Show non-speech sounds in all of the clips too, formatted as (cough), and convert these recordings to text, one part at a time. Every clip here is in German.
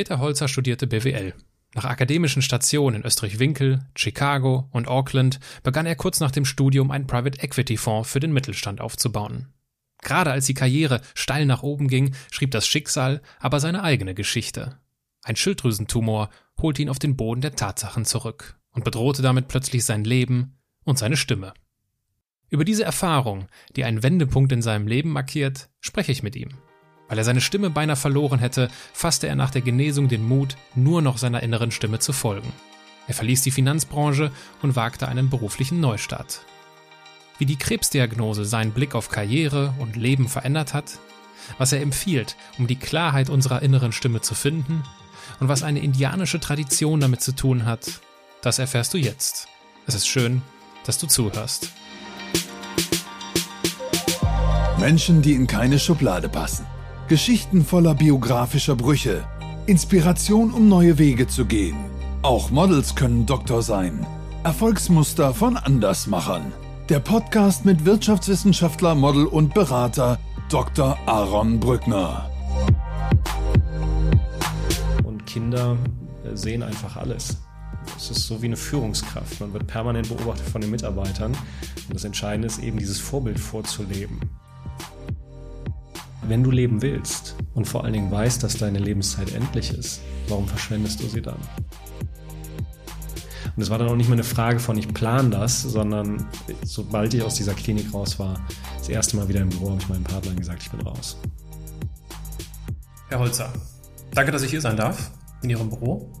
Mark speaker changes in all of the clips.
Speaker 1: Peter Holzer studierte BWL. Nach akademischen Stationen in Österreich-Winkel, Chicago und Auckland begann er kurz nach dem Studium einen Private Equity Fonds für den Mittelstand aufzubauen. Gerade als die Karriere steil nach oben ging, schrieb das Schicksal aber seine eigene Geschichte. Ein Schilddrüsentumor holte ihn auf den Boden der Tatsachen zurück und bedrohte damit plötzlich sein Leben und seine Stimme. Über diese Erfahrung, die einen Wendepunkt in seinem Leben markiert, spreche ich mit ihm. Weil er seine Stimme beinahe verloren hätte, fasste er nach der Genesung den Mut, nur noch seiner inneren Stimme zu folgen. Er verließ die Finanzbranche und wagte einen beruflichen Neustart. Wie die Krebsdiagnose seinen Blick auf Karriere und Leben verändert hat, was er empfiehlt, um die Klarheit unserer inneren Stimme zu finden und was eine indianische Tradition damit zu tun hat, das erfährst du jetzt. Es ist schön, dass du zuhörst.
Speaker 2: Menschen, die in keine Schublade passen. Geschichten voller biografischer Brüche. Inspiration, um neue Wege zu gehen. Auch Models können Doktor sein. Erfolgsmuster von Andersmachern. Der Podcast mit Wirtschaftswissenschaftler, Model und Berater Dr. Aaron Brückner.
Speaker 3: Und Kinder äh, sehen einfach alles. Es ist so wie eine Führungskraft. Man wird permanent beobachtet von den Mitarbeitern. Und das Entscheidende ist eben, dieses Vorbild vorzuleben wenn du leben willst und vor allen Dingen weißt, dass deine Lebenszeit endlich ist, warum verschwendest du sie dann? Und es war dann auch nicht mehr eine Frage von, ich plane das, sondern sobald ich aus dieser Klinik raus war, das erste Mal wieder im Büro, habe ich meinem Partner gesagt, ich bin raus.
Speaker 1: Herr Holzer, danke, dass ich hier sein darf in Ihrem Büro.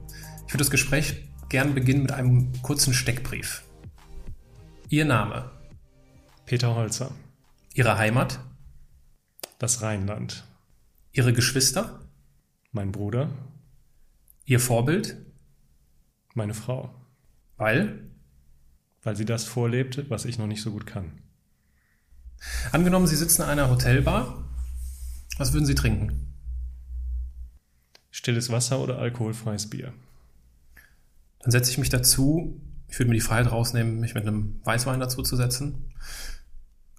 Speaker 1: Ich würde das Gespräch gern beginnen mit einem kurzen Steckbrief. Ihr Name?
Speaker 3: Peter Holzer.
Speaker 1: Ihre Heimat?
Speaker 3: Das Rheinland.
Speaker 1: Ihre Geschwister?
Speaker 3: Mein Bruder.
Speaker 1: Ihr Vorbild?
Speaker 3: Meine Frau.
Speaker 1: Weil?
Speaker 3: Weil sie das vorlebt, was ich noch nicht so gut kann.
Speaker 1: Angenommen, Sie sitzen in einer Hotelbar. Was würden Sie trinken?
Speaker 3: Stilles Wasser oder alkoholfreies Bier?
Speaker 1: Dann setze ich mich dazu. Ich würde mir die Freiheit rausnehmen, mich mit einem Weißwein dazu zu setzen.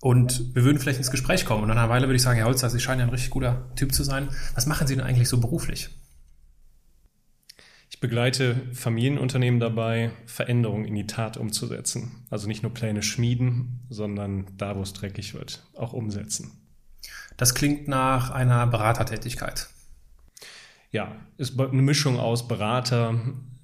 Speaker 1: Und wir würden vielleicht ins Gespräch kommen. Und nach einer Weile würde ich sagen, Herr Holzer, Sie scheinen ja ein richtig guter Typ zu sein. Was machen Sie denn eigentlich so beruflich?
Speaker 3: Ich begleite Familienunternehmen dabei, Veränderungen in die Tat umzusetzen. Also nicht nur Pläne schmieden, sondern da, wo es dreckig wird, auch umsetzen.
Speaker 1: Das klingt nach einer Beratertätigkeit.
Speaker 3: Ja, ist eine Mischung aus Berater,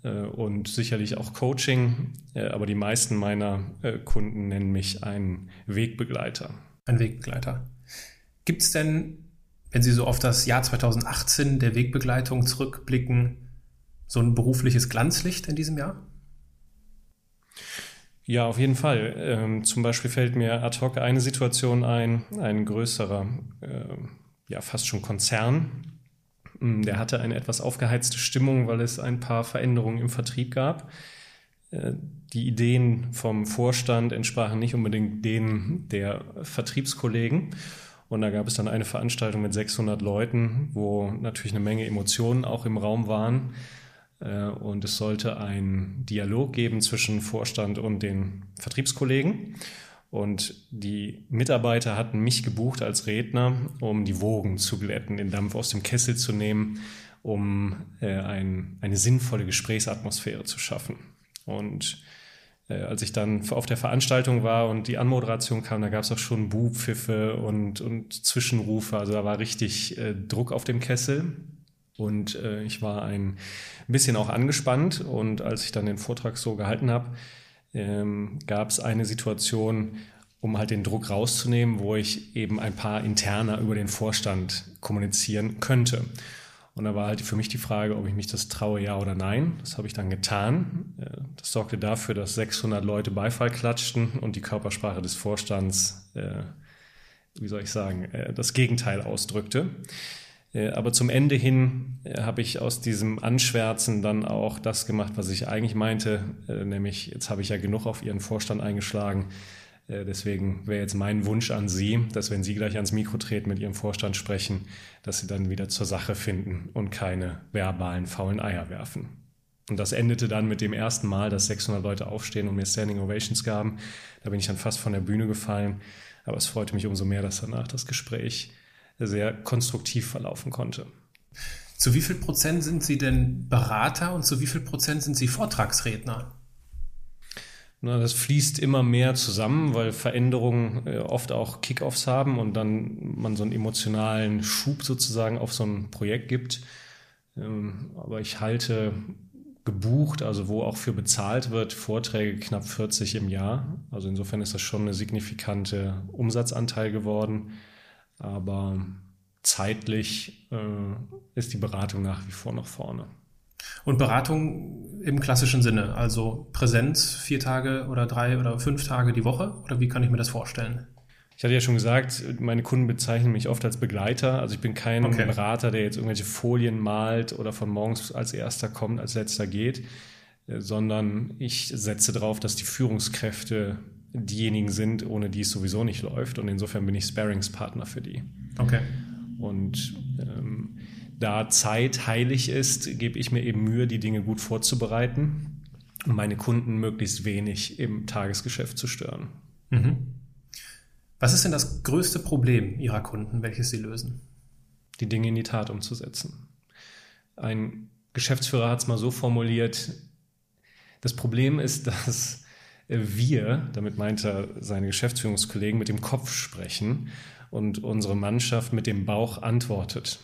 Speaker 3: und sicherlich auch Coaching. Äh, aber die meisten meiner äh, Kunden nennen mich einen Wegbegleiter.
Speaker 1: Ein Wegbegleiter. Gibt es denn, wenn Sie so auf das Jahr 2018 der Wegbegleitung zurückblicken, so ein berufliches Glanzlicht in diesem Jahr?
Speaker 3: Ja, auf jeden Fall. Ähm, zum Beispiel fällt mir ad hoc eine Situation ein, ein größerer, äh, ja fast schon Konzern, der hatte eine etwas aufgeheizte Stimmung, weil es ein paar Veränderungen im Vertrieb gab. Äh, die Ideen vom Vorstand entsprachen nicht unbedingt denen der Vertriebskollegen. Und da gab es dann eine Veranstaltung mit 600 Leuten, wo natürlich eine Menge Emotionen auch im Raum waren. Äh, und es sollte einen Dialog geben zwischen Vorstand und den Vertriebskollegen. Und die Mitarbeiter hatten mich gebucht als Redner, um die Wogen zu glätten, den Dampf aus dem Kessel zu nehmen, um äh, ein, eine sinnvolle Gesprächsatmosphäre zu schaffen. Und äh, als ich dann auf der Veranstaltung war und die Anmoderation kam, da gab es auch schon Buhpfiffe und, und Zwischenrufe. Also da war richtig äh, Druck auf dem Kessel. Und äh, ich war ein bisschen auch angespannt. Und als ich dann den Vortrag so gehalten habe, ähm, gab es eine Situation, um halt den Druck rauszunehmen, wo ich eben ein paar interner über den Vorstand kommunizieren könnte. Und da war halt für mich die Frage, ob ich mich das traue, ja oder nein. Das habe ich dann getan. Äh, das sorgte dafür, dass 600 Leute Beifall klatschten und die Körpersprache des Vorstands, äh, wie soll ich sagen, äh, das Gegenteil ausdrückte. Äh, aber zum Ende hin äh, habe ich aus diesem Anschwärzen dann auch das gemacht, was ich eigentlich meinte, äh, nämlich jetzt habe ich ja genug auf Ihren Vorstand eingeschlagen. Deswegen wäre jetzt mein Wunsch an Sie, dass wenn Sie gleich ans Mikro treten, mit Ihrem Vorstand sprechen, dass Sie dann wieder zur Sache finden und keine verbalen faulen Eier werfen. Und das endete dann mit dem ersten Mal, dass 600 Leute aufstehen und mir Standing Ovations gaben. Da bin ich dann fast von der Bühne gefallen. Aber es freute mich umso mehr, dass danach das Gespräch sehr konstruktiv verlaufen konnte.
Speaker 1: Zu wie viel Prozent sind Sie denn Berater und zu wie viel Prozent sind Sie Vortragsredner?
Speaker 3: Na, das fließt immer mehr zusammen, weil Veränderungen äh, oft auch Kickoffs haben und dann man so einen emotionalen Schub sozusagen auf so ein Projekt gibt. Ähm, aber ich halte gebucht, also wo auch für bezahlt wird, Vorträge knapp 40 im Jahr. Also insofern ist das schon eine signifikante Umsatzanteil geworden. Aber zeitlich äh, ist die Beratung nach wie vor noch vorne.
Speaker 1: Und Beratung im klassischen Sinne, also Präsenz vier Tage oder drei oder fünf Tage die Woche? Oder wie kann ich mir das vorstellen?
Speaker 3: Ich hatte ja schon gesagt, meine Kunden bezeichnen mich oft als Begleiter. Also ich bin kein okay. Berater, der jetzt irgendwelche Folien malt oder von morgens als erster kommt, als letzter geht, sondern ich setze darauf, dass die Führungskräfte diejenigen sind, ohne die es sowieso nicht läuft. Und insofern bin ich Sparingspartner für die.
Speaker 1: Okay.
Speaker 3: Und ähm, da Zeit heilig ist, gebe ich mir eben Mühe, die Dinge gut vorzubereiten und meine Kunden möglichst wenig im Tagesgeschäft zu stören. Mhm.
Speaker 1: Was ist denn das größte Problem Ihrer Kunden, welches Sie lösen?
Speaker 3: Die Dinge in die Tat umzusetzen. Ein Geschäftsführer hat es mal so formuliert, das Problem ist, (laughs) dass wir, damit meint er seine Geschäftsführungskollegen, mit dem Kopf sprechen und unsere Mannschaft mit dem Bauch antwortet.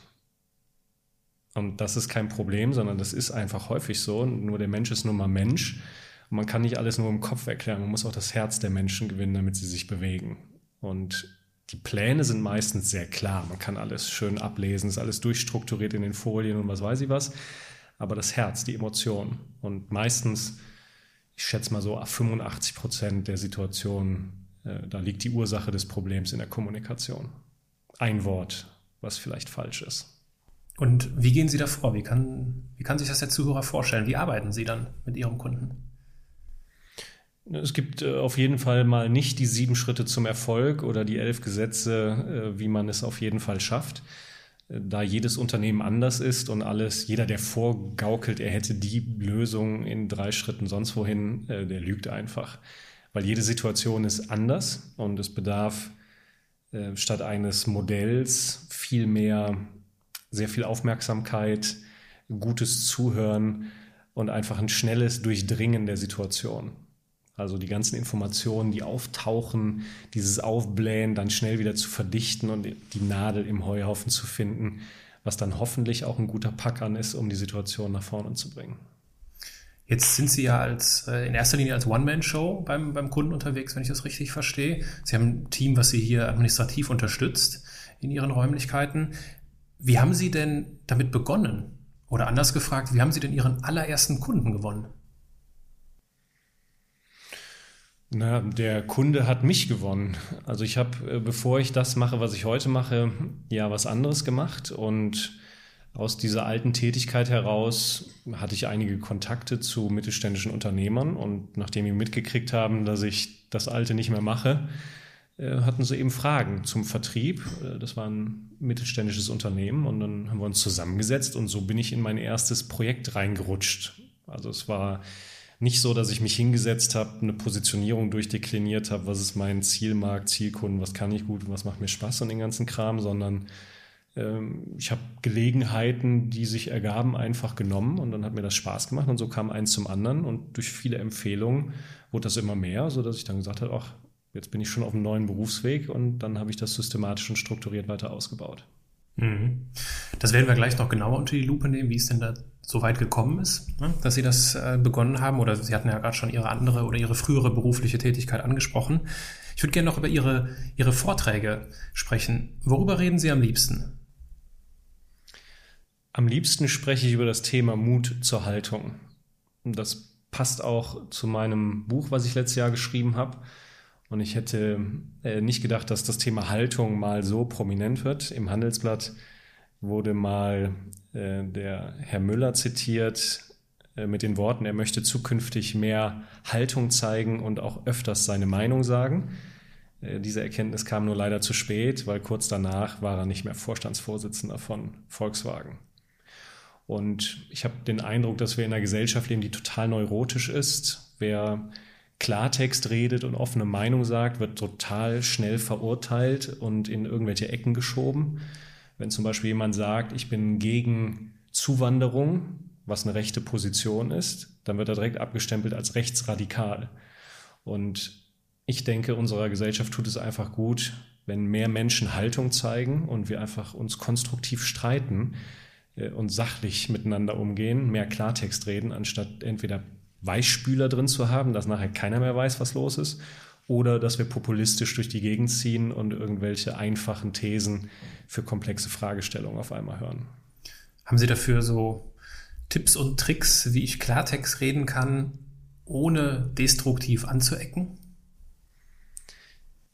Speaker 3: Und das ist kein Problem, sondern das ist einfach häufig so. Nur der Mensch ist nun mal Mensch. Und man kann nicht alles nur im Kopf erklären. Man muss auch das Herz der Menschen gewinnen, damit sie sich bewegen. Und die Pläne sind meistens sehr klar. Man kann alles schön ablesen, ist alles durchstrukturiert in den Folien und was weiß ich was. Aber das Herz, die Emotion und meistens, ich schätze mal so 85 Prozent der Situationen, äh, da liegt die Ursache des Problems in der Kommunikation. Ein Wort, was vielleicht falsch ist.
Speaker 1: Und wie gehen Sie da vor? Wie kann, wie kann sich das der Zuhörer vorstellen? Wie arbeiten Sie dann mit Ihrem Kunden?
Speaker 3: Es gibt äh, auf jeden Fall mal nicht die sieben Schritte zum Erfolg oder die elf Gesetze, äh, wie man es auf jeden Fall schafft. Äh, da jedes Unternehmen anders ist und alles, jeder, der vorgaukelt, er hätte die Lösung in drei Schritten sonst wohin, der lügt einfach. Weil jede Situation ist anders und es bedarf statt eines Modells viel mehr, sehr viel Aufmerksamkeit, gutes Zuhören und einfach ein schnelles Durchdringen der Situation. Also die ganzen Informationen, die auftauchen, dieses Aufblähen, dann schnell wieder zu verdichten und die Nadel im Heuhaufen zu finden, was dann hoffentlich auch ein guter Packern ist, um die Situation nach vorne zu bringen.
Speaker 1: Jetzt sind Sie ja als äh, in erster Linie als One-Man-Show beim, beim Kunden unterwegs, wenn ich das richtig verstehe. Sie haben ein Team, was Sie hier administrativ unterstützt in Ihren Räumlichkeiten. Wie haben Sie denn damit begonnen? Oder anders gefragt, wie haben Sie denn Ihren allerersten Kunden gewonnen?
Speaker 3: Na, der Kunde hat mich gewonnen. Also ich habe, äh, bevor ich das mache, was ich heute mache, ja was anderes gemacht und aus dieser alten Tätigkeit heraus hatte ich einige Kontakte zu mittelständischen Unternehmern und nachdem die mitgekriegt haben, dass ich das alte nicht mehr mache, äh, hatten sie eben Fragen zum Vertrieb. Äh, das war ein mittelständisches Unternehmen und dann haben wir uns zusammengesetzt und so bin ich in mein erstes Projekt reingerutscht. Also es war nicht so, dass ich mich hingesetzt habe, eine Positionierung durchdekliniert habe, was ist mein Zielmarkt, Zielkunden, was kann ich gut, was macht mir Spaß und den ganzen Kram, sondern ähm, ich habe Gelegenheiten, die sich ergaben, einfach genommen und dann hat mir das Spaß gemacht und so kam eins zum anderen und durch viele Empfehlungen wurde das immer mehr, sodass ich dann gesagt habe, ach, jetzt bin ich schon auf einem neuen Berufsweg und dann habe ich das systematisch und strukturiert weiter ausgebaut.
Speaker 1: Mhm. Das werden wir gleich noch genauer unter die Lupe nehmen, wie es denn da so weit gekommen ist, ne, dass Sie das äh, begonnen haben. Oder Sie hatten ja gerade schon Ihre andere oder Ihre frühere berufliche Tätigkeit angesprochen. Ich würde gerne noch über Ihre, Ihre Vorträge sprechen. Worüber reden Sie am liebsten?
Speaker 3: Am liebsten spreche ich über das Thema Mut zur Haltung. Das passt auch zu meinem Buch, was ich letztes Jahr geschrieben habe. Und ich hätte äh, nicht gedacht, dass das Thema Haltung mal so prominent wird. Im Handelsblatt wurde mal äh, der Herr Müller zitiert äh, mit den Worten, er möchte zukünftig mehr Haltung zeigen und auch öfters seine Meinung sagen. Äh, diese Erkenntnis kam nur leider zu spät, weil kurz danach war er nicht mehr Vorstandsvorsitzender von Volkswagen. Und ich habe den Eindruck, dass wir in einer Gesellschaft leben, die total neurotisch ist. Wer Klartext redet und offene Meinung sagt, wird total schnell verurteilt und in irgendwelche Ecken geschoben. Wenn zum Beispiel jemand sagt, ich bin gegen Zuwanderung, was eine rechte Position ist, dann wird er direkt abgestempelt als rechtsradikal. Und ich denke, unserer Gesellschaft tut es einfach gut, wenn mehr Menschen Haltung zeigen und wir einfach uns konstruktiv streiten äh, und sachlich miteinander umgehen, mehr Klartext reden, anstatt entweder Weichspüler drin zu haben, dass nachher keiner mehr weiß, was los ist, oder dass wir populistisch durch die Gegend ziehen und irgendwelche einfachen Thesen für komplexe Fragestellungen auf einmal hören.
Speaker 1: Haben Sie dafür so Tipps und Tricks, wie ich Klartext reden kann, ohne destruktiv anzuecken?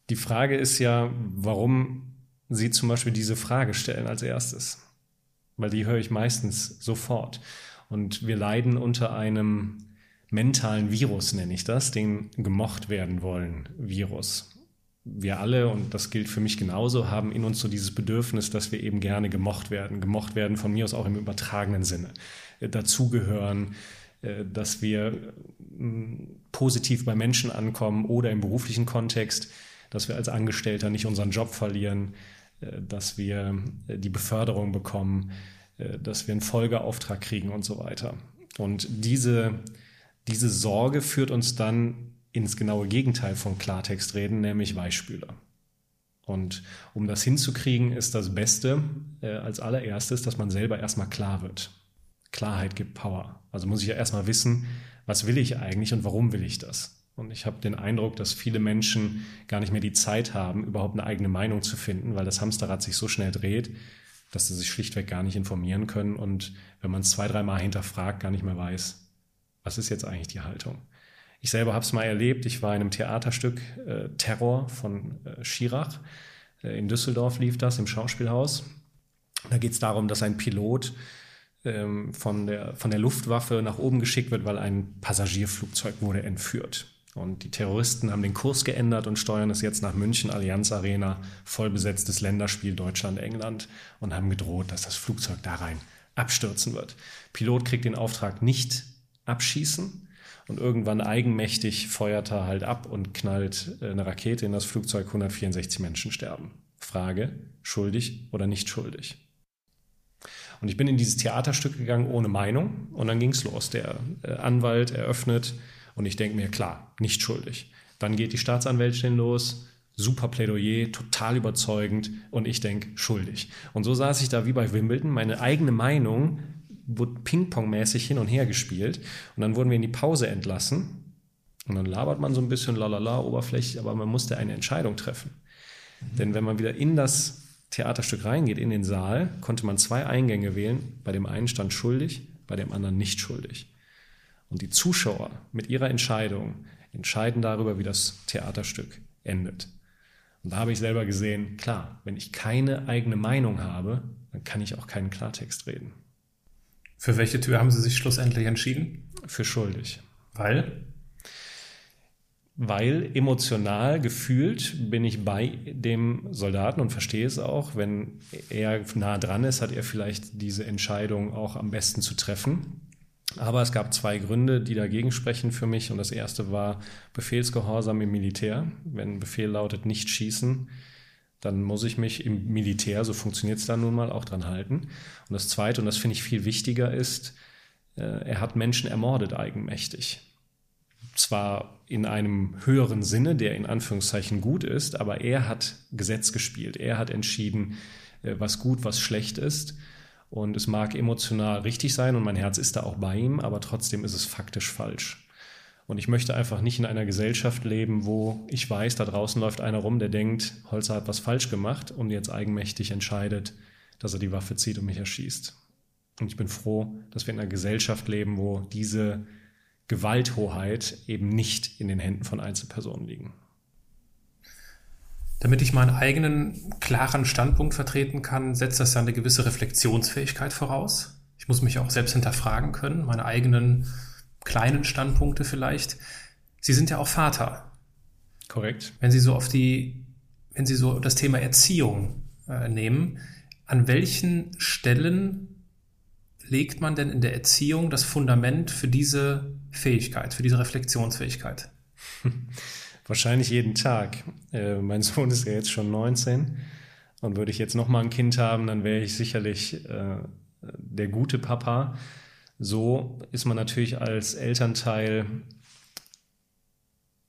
Speaker 3: Die Frage ist ja, warum Sie zum Beispiel diese Frage stellen als erstes. Weil die höre ich meistens sofort. Und wir leiden unter einem mentalen Virus, nenne ich das, den gemocht werden wollen Virus. Wir alle, und das gilt für mich genauso, haben in uns so dieses Bedürfnis, dass wir eben gerne gemocht werden. Gemocht werden von mir aus auch im übertragenen Sinne. Äh, dazugehören, äh, dass wir positiv bei Menschen ankommen oder im beruflichen Kontext dass wir als Angestellter nicht unseren Job verlieren, äh, dass wir die Beförderung bekommen, dass wir einen Folgeauftrag kriegen und so weiter. Und diese, diese Sorge führt uns dann ins genaue Gegenteil von Klartext reden, nämlich Weichspüler. Und um das hinzukriegen, ist das Beste äh, als allererstes, dass man selber erstmal klar wird. Klarheit gibt Power. Also muss ich ja erstmal wissen, was will ich eigentlich und warum will ich das? Und ich habe den Eindruck, dass viele Menschen gar nicht mehr die Zeit haben, überhaupt eine eigene Meinung zu finden, weil das Hamsterrad sich so schnell dreht, dass sie sich schlichtweg gar nicht informieren können und wenn man es zwei, dreimal hinterfragt, gar nicht mehr weiß, was ist jetzt eigentlich die Haltung. Ich selber habe es mal erlebt. Ich war in einem Theaterstück äh, Terror von äh, Schirach. Äh, in Düsseldorf lief das im Schauspielhaus. Da geht es darum, dass ein Pilot ähm, von, der, von der Luftwaffe nach oben geschickt wird, weil ein Passagierflugzeug wurde entführt. Und die Terroristen haben den Kurs geändert und steuern es jetzt nach München, Allianz Arena, vollbesetztes Länderspiel Deutschland-England und haben gedroht, dass das Flugzeug da rein abstürzen wird. Pilot kriegt den Auftrag nicht abschießen und irgendwann eigenmächtig feuert er halt ab und knallt eine Rakete in das Flugzeug, 164 Menschen sterben. Frage, schuldig oder nicht schuldig? Und ich bin in dieses Theaterstück gegangen ohne Meinung und dann ging es los. Der äh, Anwalt eröffnet und ich denke mir, klar, nicht schuldig. Dann geht die Staatsanwältin los, super Plädoyer, total überzeugend und ich denke, schuldig. Und so saß ich da wie bei Wimbledon, meine eigene Meinung wurde Ping-Pong-mäßig hin und her gespielt und dann wurden wir in die Pause entlassen und dann labert man so ein bisschen lalala oberflächlich, aber man musste eine Entscheidung treffen. Mhm. Denn wenn man wieder in das Theaterstück reingeht, in den Saal, konnte man zwei Eingänge wählen. Bei dem einen stand schuldig, bei dem anderen nicht schuldig. Und die Zuschauer mit ihrer Entscheidung entscheiden darüber, wie das Theaterstück endet. Und da habe ich selber gesehen, klar, wenn ich keine eigene Meinung habe, dann kann ich auch keinen Klartext reden.
Speaker 1: Für welche Tür haben Sie sich schlussendlich entschieden?
Speaker 3: Für schuldig.
Speaker 1: Weil?
Speaker 3: Weil emotional gefühlt bin ich bei dem Soldaten und verstehe es auch. Wenn er nah dran ist, hat er vielleicht diese Entscheidung auch am besten zu treffen. Aber es gab zwei Gründe, die dagegen sprechen für mich. Und das erste war Befehlsgehorsam im Militär. Wenn Befehl lautet, nicht schießen, dann muss ich mich im Militär, so funktioniert es dann nun mal, auch dran halten. Und das zweite, und das finde ich viel wichtiger, ist, äh, er hat Menschen ermordet eigenmächtig. Zwar in einem höheren Sinne, der in Anführungszeichen gut ist, aber er hat Gesetz gespielt. Er hat entschieden, äh, was gut, was schlecht ist. Und es mag emotional richtig sein und mein Herz ist da auch bei ihm, aber trotzdem ist es faktisch falsch. Und ich möchte einfach nicht in einer Gesellschaft leben, wo ich weiß, da draußen läuft einer rum, der denkt, Holzer hat was falsch gemacht und jetzt eigenmächtig entscheidet, dass er die Waffe zieht und mich erschießt. Und ich bin froh, dass wir in einer Gesellschaft leben, wo diese Gewalthoheit eben nicht in den Händen von Einzelpersonen liegen.
Speaker 1: Damit ich meinen eigenen klaren Standpunkt vertreten kann, setzt das ja eine gewisse Reflexionsfähigkeit voraus. Ich muss mich auch selbst hinterfragen können, meine eigenen kleinen Standpunkte vielleicht. Sie sind ja auch Vater.
Speaker 3: Korrekt.
Speaker 1: Wenn Sie so auf die, wenn Sie so das Thema Erziehung äh, nehmen, an welchen Stellen legt man denn in der Erziehung das Fundament für diese Fähigkeit, für diese Reflexionsfähigkeit? (laughs)
Speaker 3: Wahrscheinlich jeden Tag. Äh, mein Sohn ist ja jetzt schon 19 und würde ich jetzt noch mal ein Kind haben, dann wäre ich sicherlich äh, der gute Papa. So ist man natürlich als Elternteil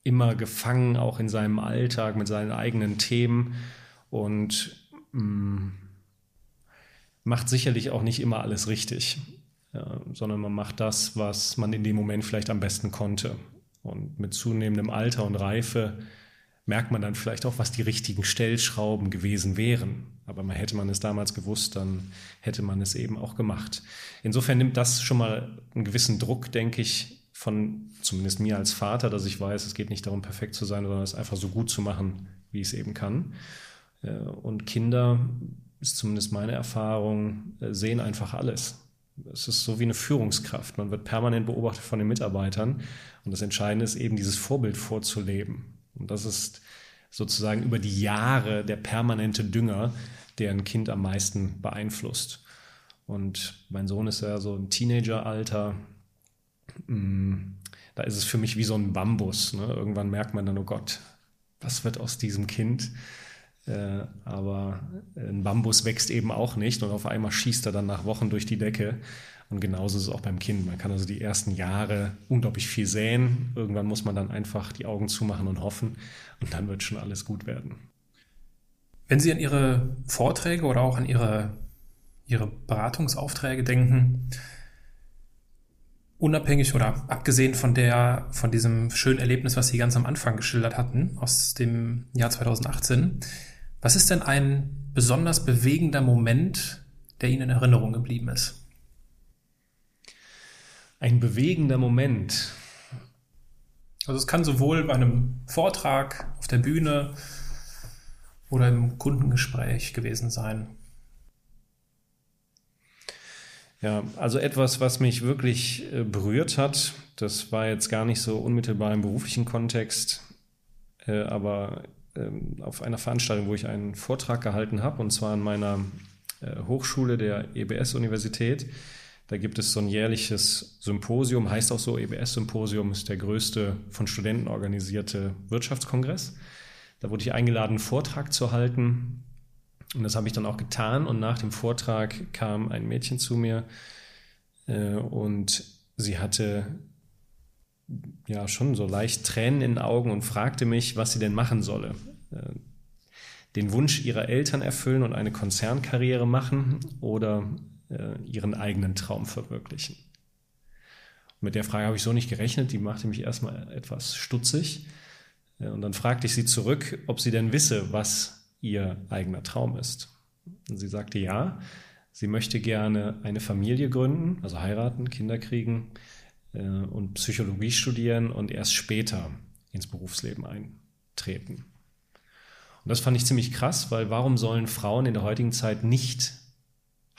Speaker 3: immer gefangen, auch in seinem Alltag mit seinen eigenen Themen und mh, mm, macht sicherlich auch nicht immer alles richtig, ja, sondern man macht das, was man in dem Moment vielleicht am besten konnte. Und mit zunehmendem Alter und Reife merkt man dann vielleicht auch, was die richtigen Stellschrauben gewesen wären. Aber man hätte man es damals gewusst, dann hätte man es eben auch gemacht. Insofern nimmt das schon mal einen gewissen Druck, denke ich, von zumindest mir als Vater, dass ich weiß, es geht nicht darum, perfekt zu sein, sondern es einfach so gut zu machen, wie ich es eben kann. Äh, und Kinder, ist zumindest meine Erfahrung, äh, sehen einfach alles. Es ist so wie eine Führungskraft. Man wird permanent beobachtet von den Mitarbeitern. Und das Entscheidende ist eben, dieses Vorbild vorzuleben. Und das ist sozusagen über die Jahre der permanente Dünger, der ein Kind am meisten beeinflusst. Und mein Sohn ist ja so im Teenageralter. Mm, da ist es für mich wie so ein Bambus. Ne? Irgendwann merkt man dann, oh Gott, was wird aus diesem Kind? Äh, aber ein Bambus wächst eben auch nicht und auf einmal schießt er dann nach Wochen durch die Decke. Und genauso ist es auch beim Kind. Man kann also die ersten Jahre unglaublich viel säen. Irgendwann muss man dann einfach die Augen zumachen und hoffen. Und dann wird schon alles gut werden.
Speaker 1: Wenn Sie an Ihre Vorträge oder auch an Ihre, Ihre Beratungsaufträge denken, unabhängig oder abgesehen von der, von diesem schönen Erlebnis, was Sie ganz am Anfang geschildert hatten, aus dem Jahr 2018, was ist denn ein besonders bewegender Moment, der Ihnen in Erinnerung geblieben ist?
Speaker 3: Ein bewegender Moment.
Speaker 1: Also es kann sowohl bei einem Vortrag auf der Bühne oder im Kundengespräch gewesen sein.
Speaker 3: Ja, also etwas, was mich wirklich äh, berührt hat, das war jetzt gar nicht so unmittelbar im beruflichen Kontext, äh, aber ähm, auf einer Veranstaltung, wo ich einen Vortrag gehalten habe, und zwar an meiner äh, Hochschule der EBS-Universität. Da gibt es so ein jährliches Symposium, heißt auch so, EBS-Symposium ist der größte von Studenten organisierte Wirtschaftskongress. Da wurde ich eingeladen, einen Vortrag zu halten. Und das habe ich dann auch getan. Und nach dem Vortrag kam ein Mädchen zu mir äh, und sie hatte ja schon so leicht Tränen in den Augen und fragte mich, was sie denn machen solle. Äh, den Wunsch ihrer Eltern erfüllen und eine Konzernkarriere machen oder äh, ihren eigenen Traum verwirklichen. mit der Frage habe ich so nicht gerechnet, die machte mich erstmal etwas stutzig. Äh, und dann fragte ich sie zurück, ob sie denn wisse, was ihr eigener Traum ist. Und sie sagte ja, sie möchte gerne eine Familie gründen, also heiraten, Kinder kriegen äh, und Psychologie studieren und erst später ins Berufsleben eintreten. Und das fand ich ziemlich krass, weil warum sollen Frauen in der heutigen Zeit nicht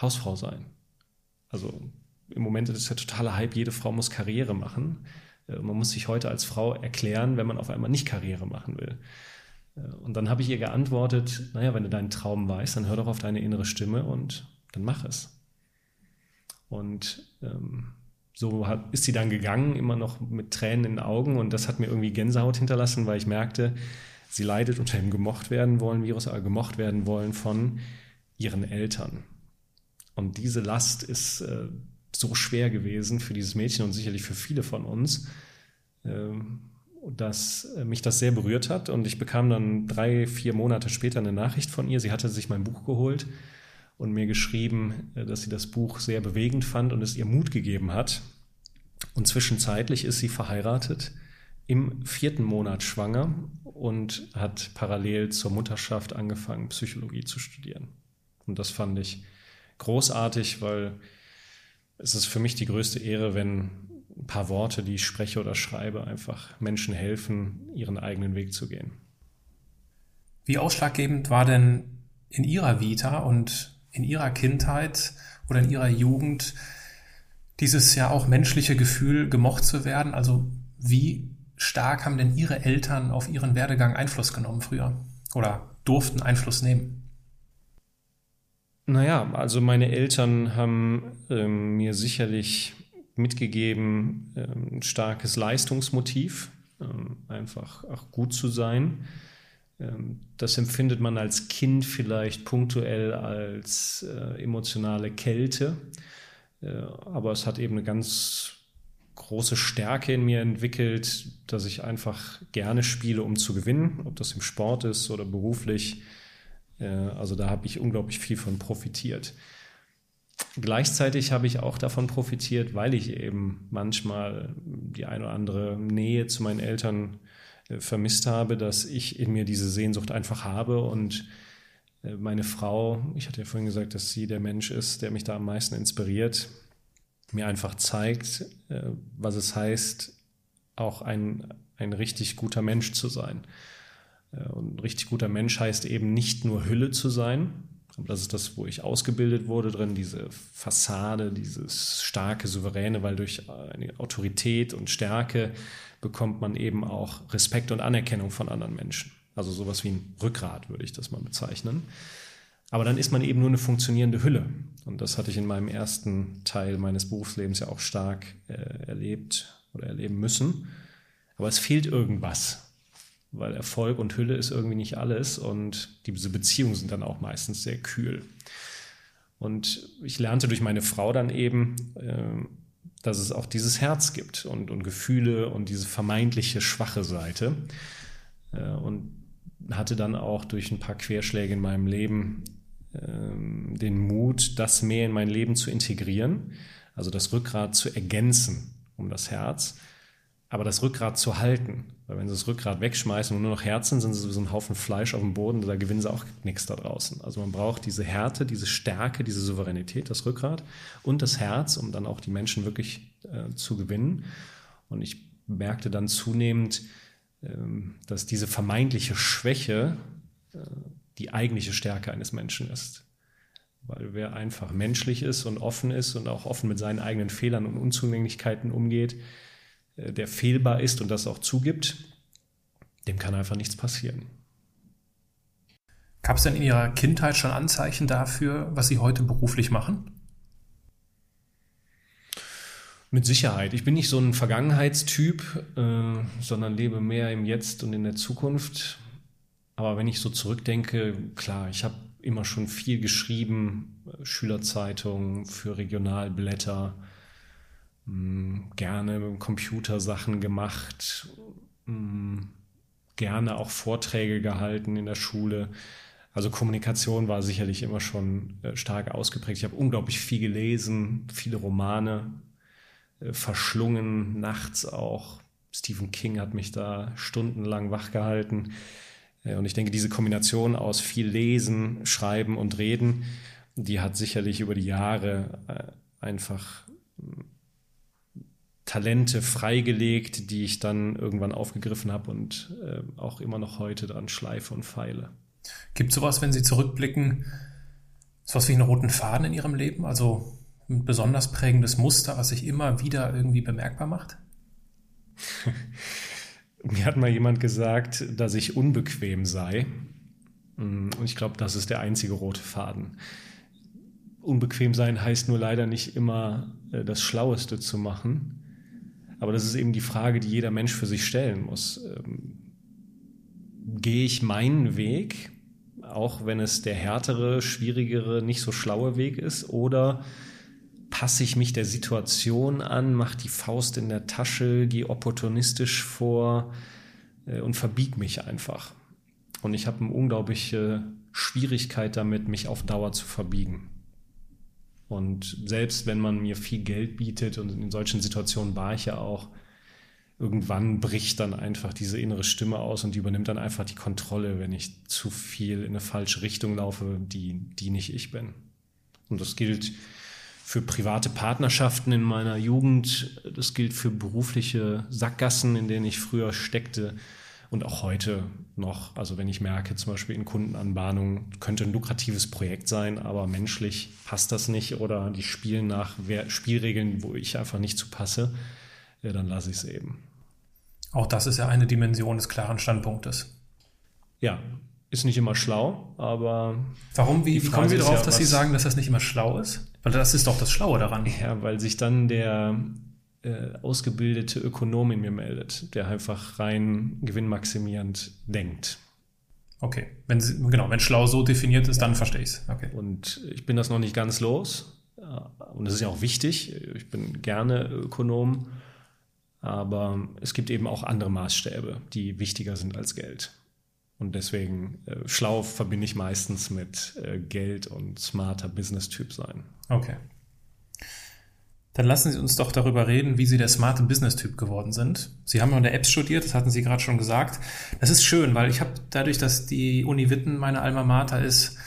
Speaker 3: Hausfrau sein. Also im Moment ist es ja totaler Hype, jede Frau muss Karriere machen. Äh, man muss sich heute als Frau erklären, wenn man auf einmal nicht Karriere machen will. Äh, und dann habe ich ihr geantwortet, naja, wenn du deinen Traum weißt, dann hör doch auf deine innere Stimme und dann mach es. Und ähm, so hat, ist sie dann gegangen, immer noch mit Tränen in den Augen. Und das hat mir irgendwie Gänsehaut hinterlassen, weil ich merkte, sie leidet unter dem gemocht werden wollen Virus, aber gemocht werden wollen von ihren Eltern. Und diese Last ist äh, so schwer gewesen für dieses Mädchen und sicherlich für viele von uns, äh, dass mich das sehr berührt hat. Und ich bekam dann drei, vier Monate später eine Nachricht von ihr. Sie hatte sich mein Buch geholt und mir geschrieben, äh, dass sie das Buch sehr bewegend fand und es ihr Mut gegeben hat. Und zwischenzeitlich ist sie verheiratet, im vierten Monat schwanger und hat parallel zur Mutterschaft angefangen, Psychologie zu studieren. Und das fand ich großartig, weil es ist für mich die größte Ehre, wenn ein paar Worte, die ich spreche oder schreibe, einfach Menschen helfen, ihren eigenen Weg zu gehen.
Speaker 1: Wie ausschlaggebend war denn in Ihrer Vita und in Ihrer Kindheit oder in Ihrer Jugend dieses ja auch menschliche Gefühl, gemocht zu werden? Also wie stark haben denn Ihre Eltern auf Ihren Werdegang Einfluss genommen früher oder durften Einfluss nehmen?
Speaker 3: Naja, also meine Eltern haben ähm, mir sicherlich mitgegeben, ähm, ein starkes Leistungsmotiv, ähm, einfach auch gut zu sein. Ähm, das empfindet man als Kind vielleicht punktuell als äh, emotionale Kälte, äh, aber es hat eben eine ganz große Stärke in mir entwickelt, dass ich einfach gerne spiele, um zu gewinnen, ob das im Sport ist oder beruflich. Äh, also da habe ich unglaublich viel von profitiert. Gleichzeitig habe ich auch davon profitiert, weil ich eben manchmal die eine oder andere Nähe zu meinen Eltern äh, vermisst habe, dass ich in mir diese Sehnsucht einfach habe und äh, meine Frau, ich hatte ja vorhin gesagt, dass sie der Mensch ist, der mich da am meisten inspiriert, mir einfach zeigt, was es heißt, auch ein, ein richtig guter Mensch zu sein. Und ein richtig guter Mensch heißt eben nicht nur Hülle zu sein, aber das ist das, wo ich ausgebildet wurde drin, diese Fassade, dieses starke, souveräne, weil durch eine Autorität und Stärke bekommt man eben auch Respekt und Anerkennung von anderen Menschen. Also sowas wie ein Rückgrat würde ich das mal bezeichnen. Aber dann ist man eben nur eine funktionierende Hülle. Und das hatte ich in meinem ersten Teil meines Berufslebens ja auch stark äh, erlebt oder erleben müssen. Aber es fehlt irgendwas, weil Erfolg und Hülle ist irgendwie nicht alles und diese Beziehungen sind dann auch meistens sehr kühl. Und ich lernte durch meine Frau dann eben, äh, dass es auch dieses Herz gibt und, und Gefühle und diese vermeintliche schwache Seite. Äh, und hatte dann auch durch ein paar Querschläge in meinem Leben ähm, den Mut, das mehr in mein Leben zu integrieren, also das Rückgrat zu ergänzen um das Herz, aber das Rückgrat zu halten. Weil wenn sie das Rückgrat wegschmeißen und nur noch Herzen sind, sind sie so ein Haufen Fleisch auf dem Boden, da gewinnen sie auch nichts da draußen. Also man braucht diese Härte, diese Stärke, diese Souveränität, das Rückgrat und das Herz, um dann auch die Menschen wirklich äh, zu gewinnen. Und ich merkte dann zunehmend, ähm, dass diese vermeintliche Schwäche äh, die eigentliche Stärke eines Menschen ist. Weil wer einfach menschlich ist und offen ist und auch offen mit seinen eigenen Fehlern und Unzulänglichkeiten umgeht, der fehlbar ist und das auch zugibt, dem kann einfach nichts passieren.
Speaker 1: Gab es denn in Ihrer Kindheit schon Anzeichen dafür, was Sie heute beruflich machen?
Speaker 3: Mit Sicherheit. Ich bin nicht so ein Vergangenheitstyp, äh, sondern lebe mehr im Jetzt und in der Zukunft. Aber wenn ich so zurückdenke, klar, ich habe immer schon viel geschrieben, äh, Schülerzeitungen für Regionalblätter, gerne mit dem Computer Sachen gemacht, hm, gerne auch Vorträge gehalten in der Schule. Also Kommunikation war sicherlich immer schon äh, stark ausgeprägt. Ich habe unglaublich viel gelesen, viele Romane äh, verschlungen, nachts auch. Stephen King hat mich da stundenlang wachgehalten. Und ich denke, diese Kombination aus viel Lesen, Schreiben und Reden, die hat sicherlich über die Jahre einfach hm, Talente freigelegt, die ich dann irgendwann aufgegriffen habe und äh, auch immer noch heute dran schleife und feile.
Speaker 1: Gibt es sowas, wenn Sie zurückblicken, sowas wie einen roten Faden in Ihrem Leben? Also ein besonders prägendes Muster, was sich immer wieder irgendwie bemerkbar macht? (laughs)
Speaker 3: Mir hat mal jemand gesagt, dass ich unbequem sei. Und ich glaube, das ist der einzige rote Faden. Unbequem sein heißt nur leider nicht immer äh, das Schlaueste zu machen. Aber das ist eben die Frage, die jeder Mensch für sich stellen muss. Ähm, gehe ich meinen Weg, auch wenn es der härtere, schwierigere, nicht so schlaue Weg ist, oder passe ich mich der Situation an, mache die Faust in der Tasche, gehe opportunistisch vor äh, und verbieg mich einfach. Und ich habe eine unglaubliche Schwierigkeit damit, mich auf Dauer zu verbiegen. Und selbst wenn man mir viel Geld bietet und in solchen Situationen war ich ja auch, irgendwann bricht dann einfach diese innere Stimme aus und die übernimmt dann einfach die Kontrolle, wenn ich zu viel in eine falsche Richtung laufe, die, die nicht ich bin. Und das gilt für private Partnerschaften in meiner Jugend, das gilt für berufliche Sackgassen, in denen ich früher steckte und auch heute noch. Also wenn ich merke, zum Beispiel in Kundenanbahnung könnte ein lukratives Projekt sein, aber menschlich passt das nicht oder die spielen nach Spielregeln, wo ich einfach nicht zu passe, ja, dann lasse ich es eben.
Speaker 1: Auch das ist ja eine Dimension des klaren Standpunktes.
Speaker 3: Ja, ist nicht immer schlau, aber.
Speaker 1: Warum? Wie, wie kommen Sie darauf, ja, dass Sie sagen, dass das nicht immer schlau ist? Weil das ist doch das Schlaue daran.
Speaker 3: Ja, weil sich dann der äh, ausgebildete Ökonom in mir meldet, der einfach rein gewinnmaximierend denkt.
Speaker 1: Okay, wenn sie, genau, wenn schlau so definiert ist, dann verstehe ich es. Okay.
Speaker 3: Und ich bin das noch nicht ganz los. Und das ist ja auch wichtig. Ich bin gerne Ökonom. Aber es gibt eben auch andere Maßstäbe, die wichtiger sind als Geld. Und deswegen äh, schlau verbinde ich meistens mit äh, Geld und smarter Business-Typ sein.
Speaker 1: Okay. Dann lassen Sie uns doch darüber reden, wie Sie der smarte Business-Typ geworden sind. Sie haben an der Apps studiert, das hatten Sie gerade schon gesagt. Das ist schön, weil ich habe dadurch, dass die Uni Witten meine Alma Mater ist,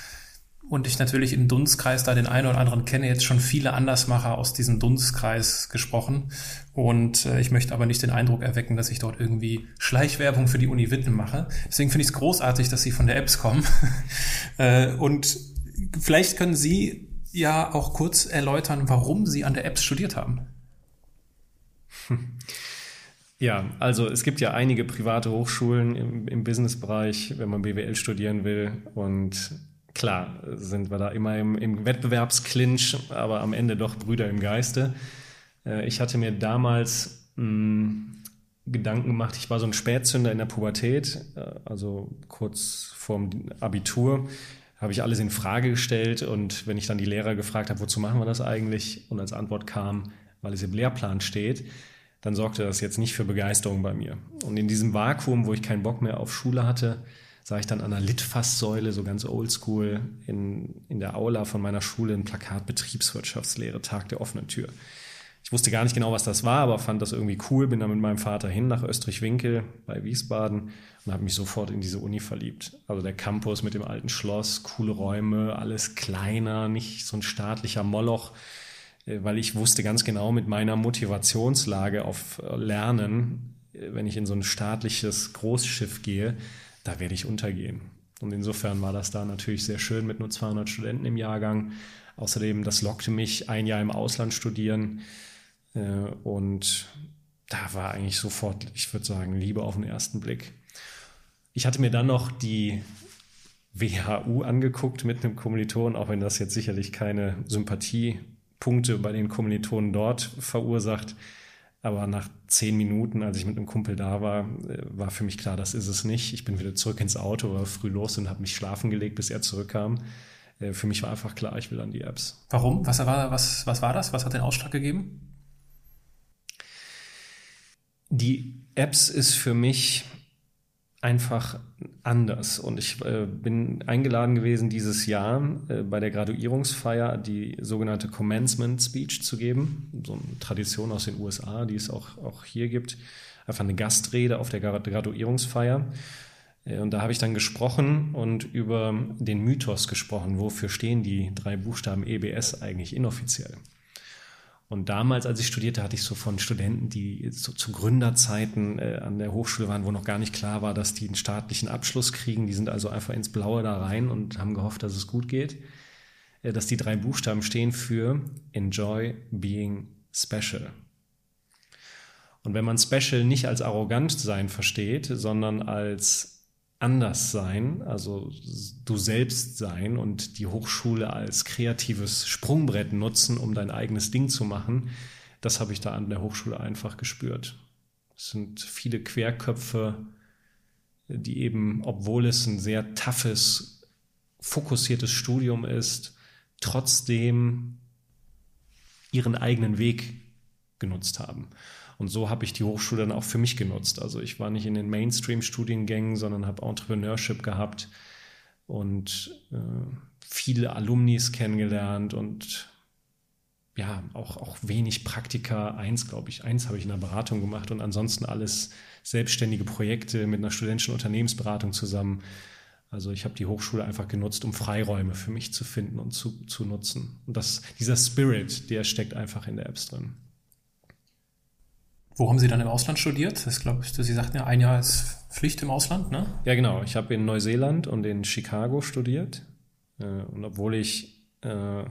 Speaker 1: und ich natürlich im Dunstkreis da den einen oder anderen kenne, jetzt schon viele Andersmacher aus diesem Dunstkreis gesprochen. Und äh, ich möchte aber nicht den Eindruck erwecken, dass ich dort irgendwie Schleichwerbung für die Uni Witten mache. Deswegen finde ich es großartig, dass Sie von der Apps kommen. (laughs) äh, und vielleicht können Sie ja auch kurz erläutern, warum Sie an der Apps studiert haben. (laughs)
Speaker 3: Ja, also es gibt ja einige private Hochschulen im, im Businessbereich, wenn man BWL studieren will. Und klar sind wir da immer im, im Wettbewerbsklinch, aber am Ende doch Brüder im Geiste. Äh, ich hatte mir damals mh, hm, Gedanken gemacht, ich war so ein Spätzünder in der Pubertät, äh, also kurz vorm Abitur habe ich alles in Frage gestellt und wenn ich dann die Lehrer gefragt habe, wozu machen wir das eigentlich und als Antwort kam, weil es im Lehrplan steht, dann sorgte das jetzt nicht für Begeisterung bei mir. Und in diesem Vakuum, wo ich keinen Bock mehr auf Schule hatte, sah ich dann an der Litfaßsäule, so ganz oldschool, in, in der Aula von meiner Schule ein Plakat Betriebswirtschaftslehre, Tag der offenen Tür. Ich wusste gar nicht genau, was das war, aber fand das irgendwie cool, bin dann mit meinem Vater hin nach Österreich-Winkel bei Wiesbaden und habe mich sofort in diese Uni verliebt. Also der Campus mit dem alten Schloss, coole Räume, alles kleiner, nicht so ein staatlicher Moloch, äh, weil ich wusste ganz genau mit meiner Motivationslage auf Lernen, äh, wenn ich in so ein staatliches Großschiff gehe, da werde ich untergehen. Und insofern war das da natürlich sehr schön mit nur 200 Studenten im Jahrgang. Außerdem, das lockte mich, ein Jahr im Ausland studieren. Äh, und da war eigentlich sofort, ich würde sagen, Liebe auf den ersten Blick. Ich hatte mir dann noch die WHU angeguckt mit einem Kommiliton, auch wenn das jetzt sicherlich keine Sympathiepunkte bei den Kommilitonen dort verursacht. Aber nach zehn Minuten, als ich mit einem Kumpel da war, äh, war für mich klar, das ist es nicht. Ich bin wieder zurück ins Auto, war früh los und habe mich schlafen gelegt, bis er zurückkam. Äh, für mich war einfach klar, ich will an die Apps.
Speaker 1: Warum? Was war, was, was war das? Was hat den Ausschlag gegeben?
Speaker 3: Die Apps ist für mich einfach anders. Und ich äh, bin eingeladen gewesen, dieses Jahr äh, bei der Graduierungsfeier die sogenannte Commencement Speech zu geben. So eine Tradition aus den USA, die es auch, auch hier gibt. Einfach eine Gastrede auf der Graduierungsfeier. Äh, und da habe ich dann gesprochen und über den Mythos gesprochen. Wofür stehen die drei Buchstaben EBS eigentlich inoffiziell? Und damals, als ich studierte, hatte ich so von Studenten, die so zu Gründerzeiten äh, an der Hochschule waren, wo noch gar nicht klar war, dass die einen staatlichen Abschluss kriegen. Die sind also einfach ins Blaue da rein und haben gehofft, dass es gut geht. Äh, dass die drei Buchstaben stehen für Enjoy Being Special. Und wenn man Special nicht als arrogant sein versteht, sondern als anders sein, also du selbst sein und die Hochschule als kreatives Sprungbrett nutzen, um dein eigenes Ding zu machen, das habe ich da an der Hochschule einfach gespürt. Es sind viele Querköpfe, die eben, obwohl es ein sehr toughes, fokussiertes Studium ist, trotzdem ihren eigenen Weg genutzt haben. Und so habe ich die Hochschule dann auch für mich genutzt. Also ich war nicht in den Mainstream-Studiengängen, sondern habe Entrepreneurship gehabt und äh, viele Alumnis kennengelernt und ja, auch, auch wenig Praktika. Eins, glaube ich, eins habe ich in der Beratung gemacht und ansonsten alles selbstständige Projekte mit einer studentischen Unternehmensberatung zusammen. Also ich habe die Hochschule einfach genutzt, um Freiräume für mich zu finden und zu, zu nutzen. Und das, dieser Spirit, der steckt einfach in der Apps drin.
Speaker 1: Wo haben Sie dann im Ausland studiert? Das glaube ich, Sie sagten ja, ein Jahr ist Pflicht im Ausland, ne?
Speaker 3: Ja, genau. Ich habe in Neuseeland und in Chicago studiert. Äh, und obwohl ich äh,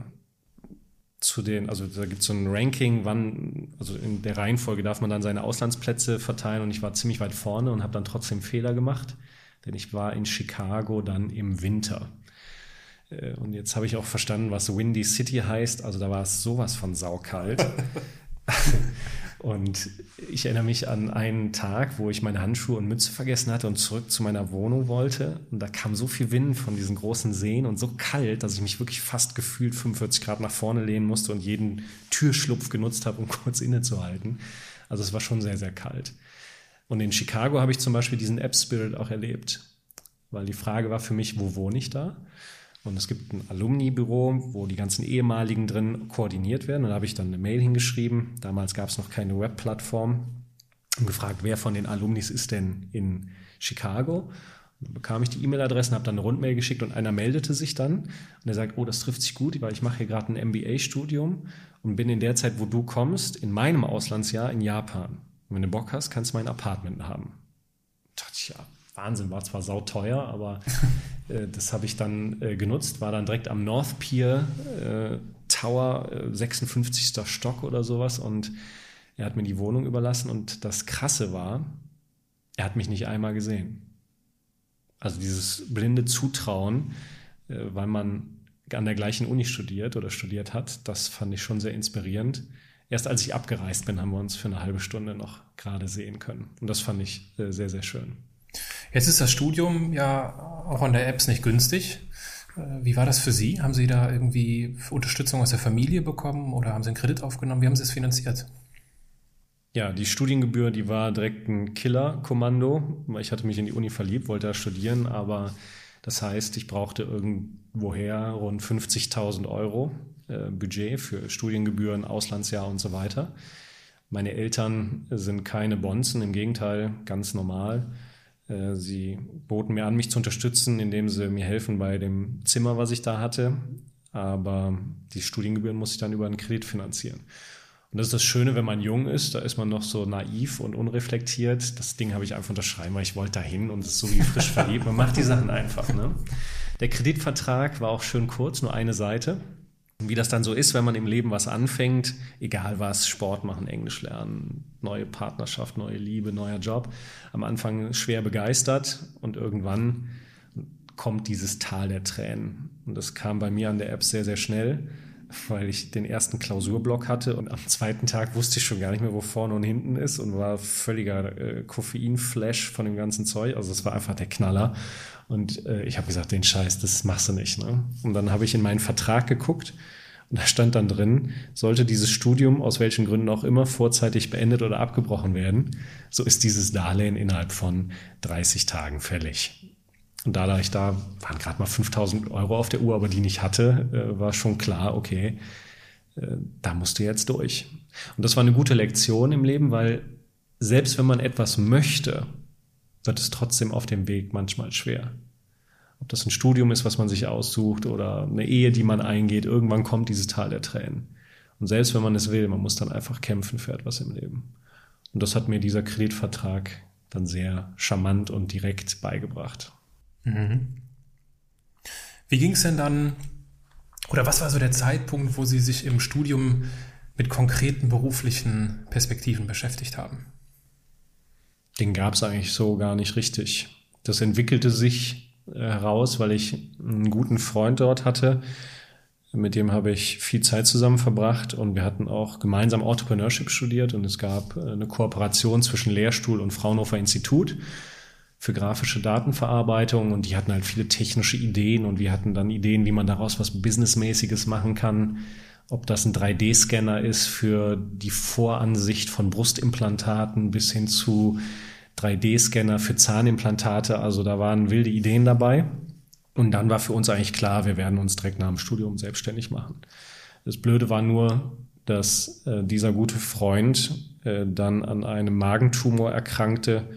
Speaker 3: zu den, also da gibt es so ein Ranking, wann, also in der Reihenfolge darf man dann seine Auslandsplätze verteilen und ich war ziemlich weit vorne und habe dann trotzdem Fehler gemacht, denn ich war in Chicago dann im Winter. Äh, und jetzt habe ich auch verstanden, was Windy City heißt. Also da war es sowas von saukalt. (laughs) (laughs) Und ich erinnere mich an einen Tag, wo ich meine Handschuhe und Mütze vergessen hatte und zurück zu meiner Wohnung wollte. Und da kam so viel Wind von diesen großen Seen und so kalt, dass ich mich wirklich fast gefühlt 45 Grad nach vorne lehnen musste und jeden Türschlupf genutzt habe, um (laughs) kurz innezuhalten. Also es war schon sehr, sehr kalt. Und in Chicago habe ich zum Beispiel diesen App Spirit auch erlebt. Weil die Frage war für mich, wo wohne ich da? Und es gibt ein Alumni-Büro, wo die ganzen ehemaligen drin koordiniert werden. Und da habe ich dann eine Mail hingeschrieben. Damals gab es noch keine Webplattform. Und gefragt, wer von den Alumnis ist denn in Chicago? Und dann bekam ich die E-Mail-Adressen, habe dann eine Rundmail geschickt und einer meldete sich dann und er sagt, oh, das trifft sich gut, weil ich mache hier gerade ein MBA-Studium und bin in der Zeit, wo du kommst, in meinem Auslandsjahr in Japan. Und wenn du Bock hast, kannst du mein Apartment haben. Da dachte ich, ja, Wahnsinn, war zwar sauteuer, aber (laughs) äh, das habe ich dann äh, genutzt, war dann direkt am North Pier äh, Tower, 56. Äh, Stock oder sowas und er hat mir die Wohnung überlassen und das Krasse war, er hat mich nicht einmal gesehen. Also dieses blinde Zutrauen, äh, weil man an der gleichen Uni studiert oder studiert hat, das fand ich schon sehr inspirierend. Erst als ich abgereist bin, haben wir uns für eine halbe Stunde noch gerade sehen können. Und das fand ich äh, sehr, sehr schön.
Speaker 1: Jetzt ist das Studium ja auch an der Apps nicht günstig. Äh, wie war das für Sie? Haben Sie da irgendwie Unterstützung aus der Familie bekommen oder haben Sie einen Kredit aufgenommen? Wie haben Sie es finanziert?
Speaker 3: Ja, die Studiengebühr, die war direkt ein Killer-Kommando. Ich hatte mich in die Uni verliebt, wollte da studieren, aber das heißt, ich brauchte irgendwoher rund 50.000 Euro äh, Budget für Studiengebühren, Auslandsjahr und so weiter. Meine Eltern sind keine Bonzen, im Gegenteil, ganz normal. Äh, sie boten mir an, mich zu unterstützen, indem sie mir helfen bei dem Zimmer, was ich da hatte. Aber die Studiengebühren muss ich dann über einen Kredit finanzieren. Und das ist das Schöne, wenn man jung ist, da ist man noch so naiv und unreflektiert. Das Ding habe ich einfach unterschreiben, weil ich wollte dahin und es ist so wie frisch verliebt. Man macht die Sachen einfach. Ne? Der Kreditvertrag war auch schön kurz, nur eine Seite. Und wie das dann so ist, wenn man im Leben was anfängt, egal was, Sport machen, Englisch lernen, neue Partnerschaft, neue Liebe, neuer Job, am Anfang schwer begeistert und irgendwann kommt dieses Tal der Tränen. Und das kam bei mir an der App sehr, sehr schnell, weil ich den ersten Klausurblock hatte und am zweiten Tag wusste ich schon gar nicht mehr, wo vorne und hinten ist und war völliger äh, Koffeinflash von dem ganzen Zeug. Also es war einfach der Knaller. Und äh, ich habe gesagt, den Scheiß, das machst du nicht. Ne? Und dann habe ich in meinen Vertrag geguckt und da stand dann drin, sollte dieses Studium aus welchen Gründen auch immer vorzeitig beendet oder abgebrochen werden, so ist dieses Darlehen innerhalb von 30 Tagen fällig. Und da ich da waren gerade mal 5000 Euro auf der Uhr, aber die nicht hatte, äh, war schon klar, okay, äh, da musst du jetzt durch. Und das war eine gute Lektion im Leben, weil selbst wenn man etwas möchte, wird es trotzdem auf dem Weg manchmal schwer. Ob das ein Studium ist, was man sich aussucht oder eine Ehe, die man eingeht, irgendwann kommt dieses Tal der Tränen. Und selbst wenn man es will, man muss dann einfach kämpfen für etwas im Leben. Und das hat mir dieser Kreditvertrag dann sehr charmant und direkt beigebracht. Mhm.
Speaker 1: Wie ging es denn dann, oder was war so der Zeitpunkt, wo Sie sich im Studium mit konkreten beruflichen Perspektiven beschäftigt haben?
Speaker 3: Den gab es eigentlich so gar nicht richtig. Das entwickelte sich äh, heraus, weil ich einen guten Freund dort hatte. Mit dem habe ich viel Zeit zusammen verbracht und wir hatten auch gemeinsam Entrepreneurship studiert und es gab äh, eine Kooperation zwischen Lehrstuhl und Fraunhofer Institut für grafische Datenverarbeitung und die hatten halt viele technische Ideen und wir hatten dann Ideen, wie man daraus was Businessmäßiges machen kann. Ob das ein 3D-Scanner ist für die Voransicht von Brustimplantaten bis hin zu 3D-Scanner für Zahnimplantate. Also da waren wilde Ideen dabei. Und dann war für uns eigentlich klar, wir werden uns direkt nach dem Studium selbstständig machen. Das Blöde war nur, dass äh, dieser gute Freund äh, dann an einem Magentumor erkrankte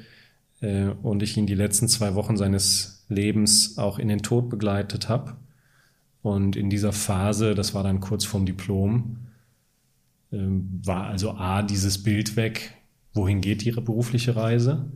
Speaker 3: äh, und ich ihn die letzten zwei Wochen seines Lebens auch in den Tod begleitet habe. Und in dieser Phase, das war dann kurz vorm Diplom, ähm, war also A, dieses Bild weg, wohin geht ihre berufliche Reise?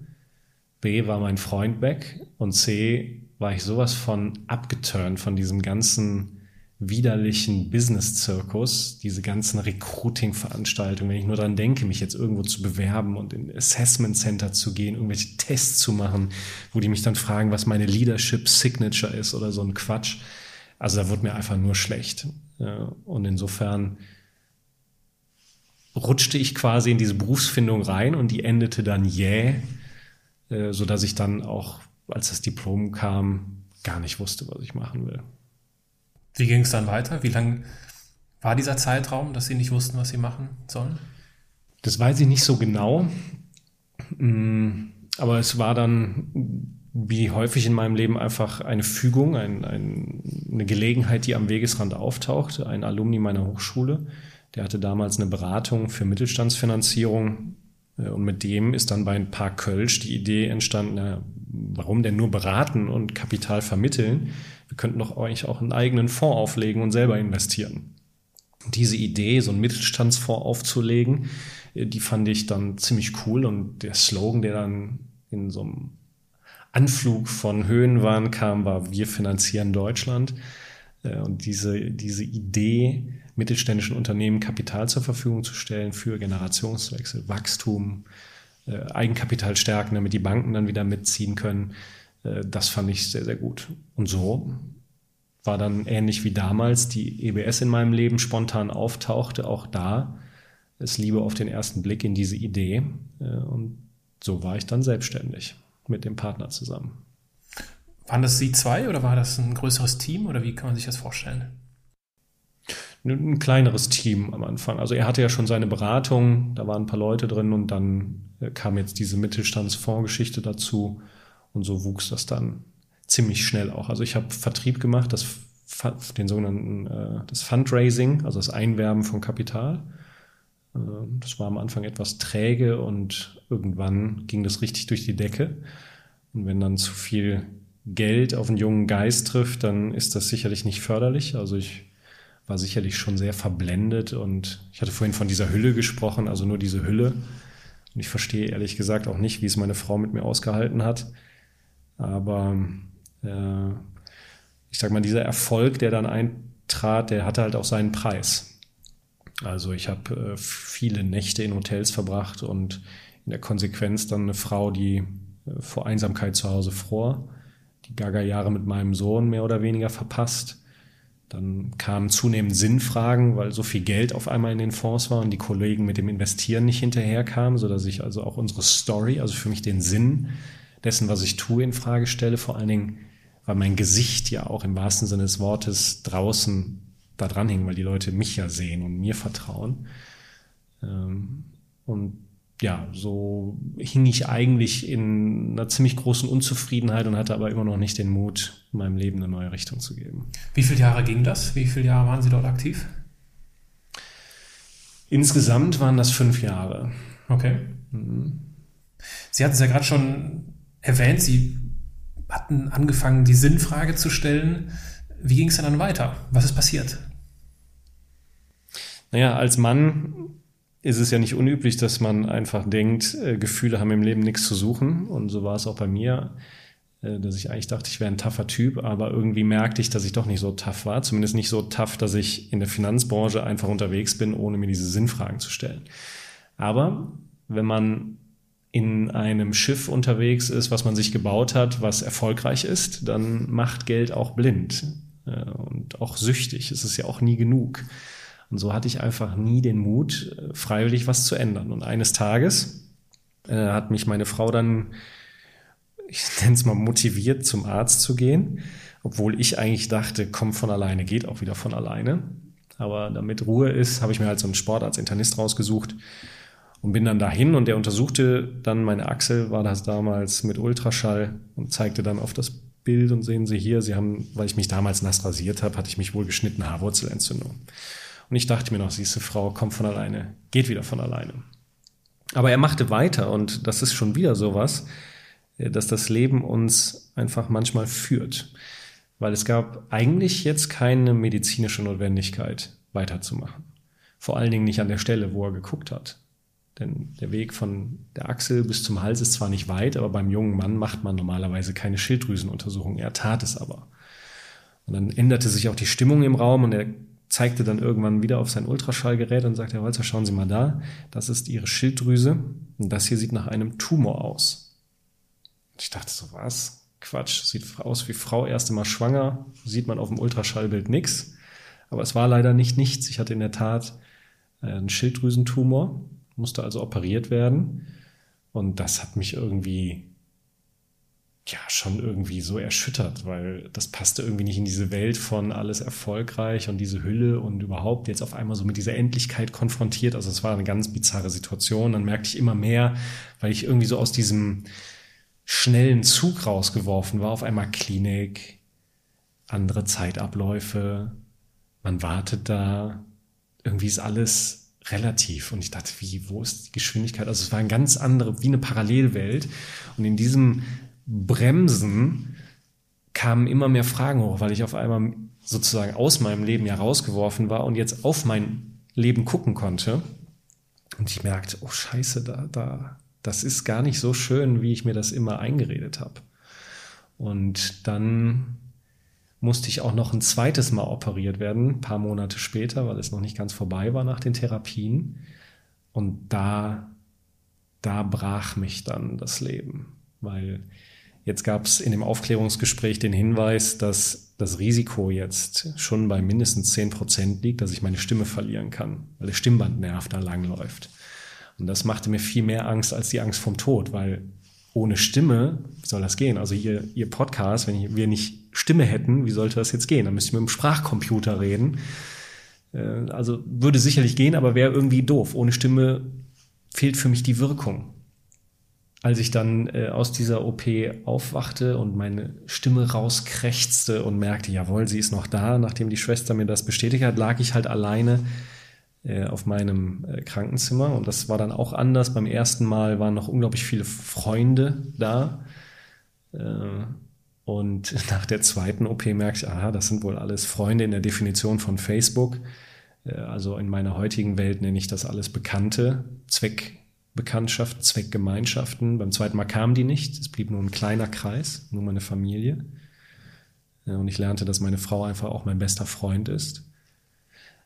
Speaker 3: B, war mein Freund weg? Und C, war ich sowas von abgeturnt von diesem ganzen widerlichen Business-Zirkus, diese ganzen Recruiting-Veranstaltungen, wenn ich nur daran denke, mich jetzt irgendwo zu bewerben und in Assessment Center zu gehen, irgendwelche Tests zu machen, wo die mich dann fragen, was meine Leadership Signature ist oder so ein Quatsch. Also da wurde mir einfach nur schlecht. Und insofern rutschte ich quasi in diese Berufsfindung rein und die endete dann jäh, äh, so dass ich dann auch, als das Diplom kam, gar nicht wusste, was ich machen will.
Speaker 1: Wie ging es dann weiter? Wie lang war dieser Zeitraum, dass Sie nicht wussten, was Sie machen sollen?
Speaker 3: Das weiß ich nicht so genau. Mm, aber es war dann, wie häufig in meinem Leben, einfach eine Fügung, ein, ein, eine Gelegenheit, die am Wegesrand auftaucht. Ein Alumni meiner Hochschule, der hatte damals eine Beratung für Mittelstandsfinanzierung. Äh, und mit dem ist dann bei ein paar Kölsch die Idee entstanden, na, warum denn nur beraten und Kapital vermitteln? Wir könnten doch eigentlich auch einen eigenen Fonds auflegen und selber investieren. diese Idee, so einen Mittelstandsfonds aufzulegen, äh, die fand ich dann ziemlich cool und der Slogan, der dann in so einem Anflug von Höhenwahn kam, war Wir finanzieren Deutschland. Äh, und diese, diese Idee, mittelständischen Unternehmen Kapital zur Verfügung zu stellen für Generationswechsel, Wachstum, äh, Eigenkapital stärken, damit die Banken dann wieder mitziehen können, das fand ich sehr, sehr gut. Und so war dann ähnlich wie damals die EBS in meinem Leben spontan auftauchte, auch da es Liebe auf den ersten Blick in diese Idee. Äh, und so war ich dann selbstständig mit dem Partner zusammen.
Speaker 1: Waren das Sie zwei oder war das ein größeres Team oder wie kann man sich das vorstellen?
Speaker 3: Ein kleineres Team am Anfang. Also er hatte ja schon seine Beratung, da waren ein paar Leute drin und dann äh, kam jetzt diese Mittelstandsfondsgeschichte dazu und so wuchs das dann ziemlich schnell auch. Also ich habe Vertrieb gemacht, das, den sogenannten äh, das Fundraising, also das Einwerben von Kapital. Ähm, das war am Anfang etwas träge und irgendwann ging das richtig durch die Decke. Und wenn dann zu viel Geld auf einen jungen Geist trifft, dann ist das sicherlich nicht förderlich. Also ich war sicherlich schon sehr verblendet und ich hatte vorhin von dieser Hülle gesprochen, also nur diese Hülle. Und ich verstehe ehrlich gesagt auch nicht, wie es meine Frau mit mir ausgehalten hat. Aber äh, ich sag mal, dieser Erfolg, der dann eintrat, der hatte halt auch seinen Preis. Also ich habe äh, viele Nächte in Hotels verbracht und in der Konsequenz dann eine Frau, die äh, vor Einsamkeit zu Hause fror, die Gaga-Jahre mit meinem Sohn mehr oder weniger verpasst. Dann kamen zunehmend Sinnfragen, weil so viel Geld auf einmal in den Fonds war und die Kollegen mit dem Investieren nicht hinterherkamen, sodass ich also auch unsere Story, also für mich den Sinn dessen, was ich tue, in Frage stelle. Vor allen Dingen, weil mein Gesicht ja auch im wahrsten Sinne des Wortes draußen da dranhängen, weil die Leute mich ja sehen und mir vertrauen. Ähm, und ja, so hing ich eigentlich in einer ziemlich großen Unzufriedenheit und hatte aber immer noch nicht den Mut, meinem Leben eine neue Richtung zu geben.
Speaker 1: Wie viele Jahre ging das? Wie viele Jahre waren Sie dort aktiv?
Speaker 3: Insgesamt waren das fünf Jahre.
Speaker 1: Okay. Mhm. Sie hatten es ja gerade schon erwähnt, Sie hatten angefangen, die Sinnfrage zu stellen. Wie ging es dann weiter? Was ist passiert?
Speaker 3: Naja, als Mann ist es ja nicht unüblich, dass man einfach denkt, äh, Gefühle haben im Leben nichts zu suchen. Und so war es auch bei mir, äh, dass ich eigentlich dachte, ich wäre ein tougher Typ, aber irgendwie merkte ich, dass ich doch nicht so tough war. Zumindest nicht so tough, dass ich in der Finanzbranche einfach unterwegs bin, ohne mir diese Sinnfragen zu stellen. Aber wenn man in einem Schiff unterwegs ist, was man sich gebaut hat, was erfolgreich ist, dann macht Geld auch blind äh, und auch süchtig. Es ist ja auch nie genug. Und so hatte ich einfach nie den Mut, äh, freiwillig was zu ändern. Und eines Tages äh, hat mich meine Frau dann, ich (laughs) nenne es mal, motiviert, zum Arzt zu gehen, obwohl ich eigentlich dachte, kommt von alleine, geht auch wieder von alleine. Aber damit Ruhe ist, habe ich mir halt so einen Sportarzt-Internist rausgesucht und bin dann dahin und der untersuchte dann meine Achsel, war das damals mit Ultraschall und zeigte dann auf das Bild und sehen Sie hier, Sie haben, weil ich mich damals nass rasiert habe, hatte ich mich wohl geschnittene Haarwurzelentzündung. Und ich dachte mir noch, siehste Frau, kommt von alleine, geht wieder von alleine. Aber er machte weiter und das ist schon wieder sowas, äh, dass das Leben uns einfach manchmal führt. Weil es gab eigentlich jetzt keine medizinische Notwendigkeit, weiterzumachen. Vor allen Dingen nicht an der Stelle, wo er geguckt hat. Denn der Weg von der Achsel bis zum Hals ist zwar nicht weit, aber beim jungen Mann macht man normalerweise keine Schilddrüsenuntersuchung. Er tat es aber. Und dann änderte sich auch die Stimmung im Raum und er zeigte dann irgendwann wieder auf sein Ultraschallgerät und sagte, Herr Holzer, schauen Sie mal da, das ist Ihre Schilddrüse und das hier sieht nach einem Tumor aus. Ich dachte so, was? Quatsch, sieht aus wie Frau erste Mal schwanger, sieht man auf dem Ultraschallbild nichts. Aber es war leider nicht nichts. Ich hatte in der Tat ein Schilddrüsentumor, musste also operiert werden. Und das hat mich irgendwie ja schon irgendwie so erschüttert, weil das passte irgendwie nicht in diese Welt von alles erfolgreich und diese Hülle und überhaupt jetzt auf einmal so mit dieser Endlichkeit konfrontiert. Also es war eine ganz bizarre Situation. Dann merkte ich immer mehr, weil ich irgendwie so aus diesem schnellen Zug rausgeworfen war, auf einmal Klinik, andere Zeitabläufe, man wartet da, irgendwie ist alles relativ. Und ich dachte, wie, wo ist die Geschwindigkeit? Also es war eine ganz andere, wie eine Parallelwelt. Und in diesem Bremsen kamen immer mehr Fragen hoch, weil ich auf einmal sozusagen aus meinem Leben ja rausgeworfen war und jetzt auf mein Leben gucken konnte. Und ich merkte, oh Scheiße, da, da, das ist gar nicht so schön, wie ich mir das immer eingeredet habe. Und dann musste ich auch noch ein zweites Mal operiert werden, ein paar Monate später, weil es noch nicht ganz vorbei war nach den Therapien. Und da, da brach mich dann das Leben, weil jetzt gab es in dem Aufklärungsgespräch den Hinweis, dass das Risiko jetzt schon bei mindestens 10 Prozent liegt, dass ich meine Stimme verlieren kann, weil der Stimmbandnerv da langläuft. Und das machte mir viel mehr Angst als die Angst vom Tod, weil ohne Stimme, soll das gehen? Also ihr, ihr Podcast, wenn wir nicht Stimme hätten, wie sollte das jetzt gehen? Dann müsste ich mit dem Sprachcomputer reden. Äh, also würde sicherlich gehen, aber wäre irgendwie doof. Ohne Stimme fehlt für mich die Wirkung. Als ich dann äh, aus dieser OP aufwachte und meine Stimme rauskrächzte und merkte, jawohl, sie ist noch da, nachdem die Schwester mir das bestätigt hat, lag ich halt alleine äh, auf meinem äh, Krankenzimmer. Und das war dann auch anders. Beim ersten Mal waren noch unglaublich viele Freunde da. Äh, und (laughs) nach der zweiten OP merkte ich, aha, das sind wohl alles Freunde in der Definition von Facebook. Also in meiner heutigen Welt nenne ich das alles Bekannte, Zweckbekanntschaft, Zweckgemeinschaften. Beim zweiten Mal kamen die nicht. Es blieb nur ein kleiner Kreis, nur meine Familie. Und ich lernte, dass meine Frau einfach auch mein bester Freund ist.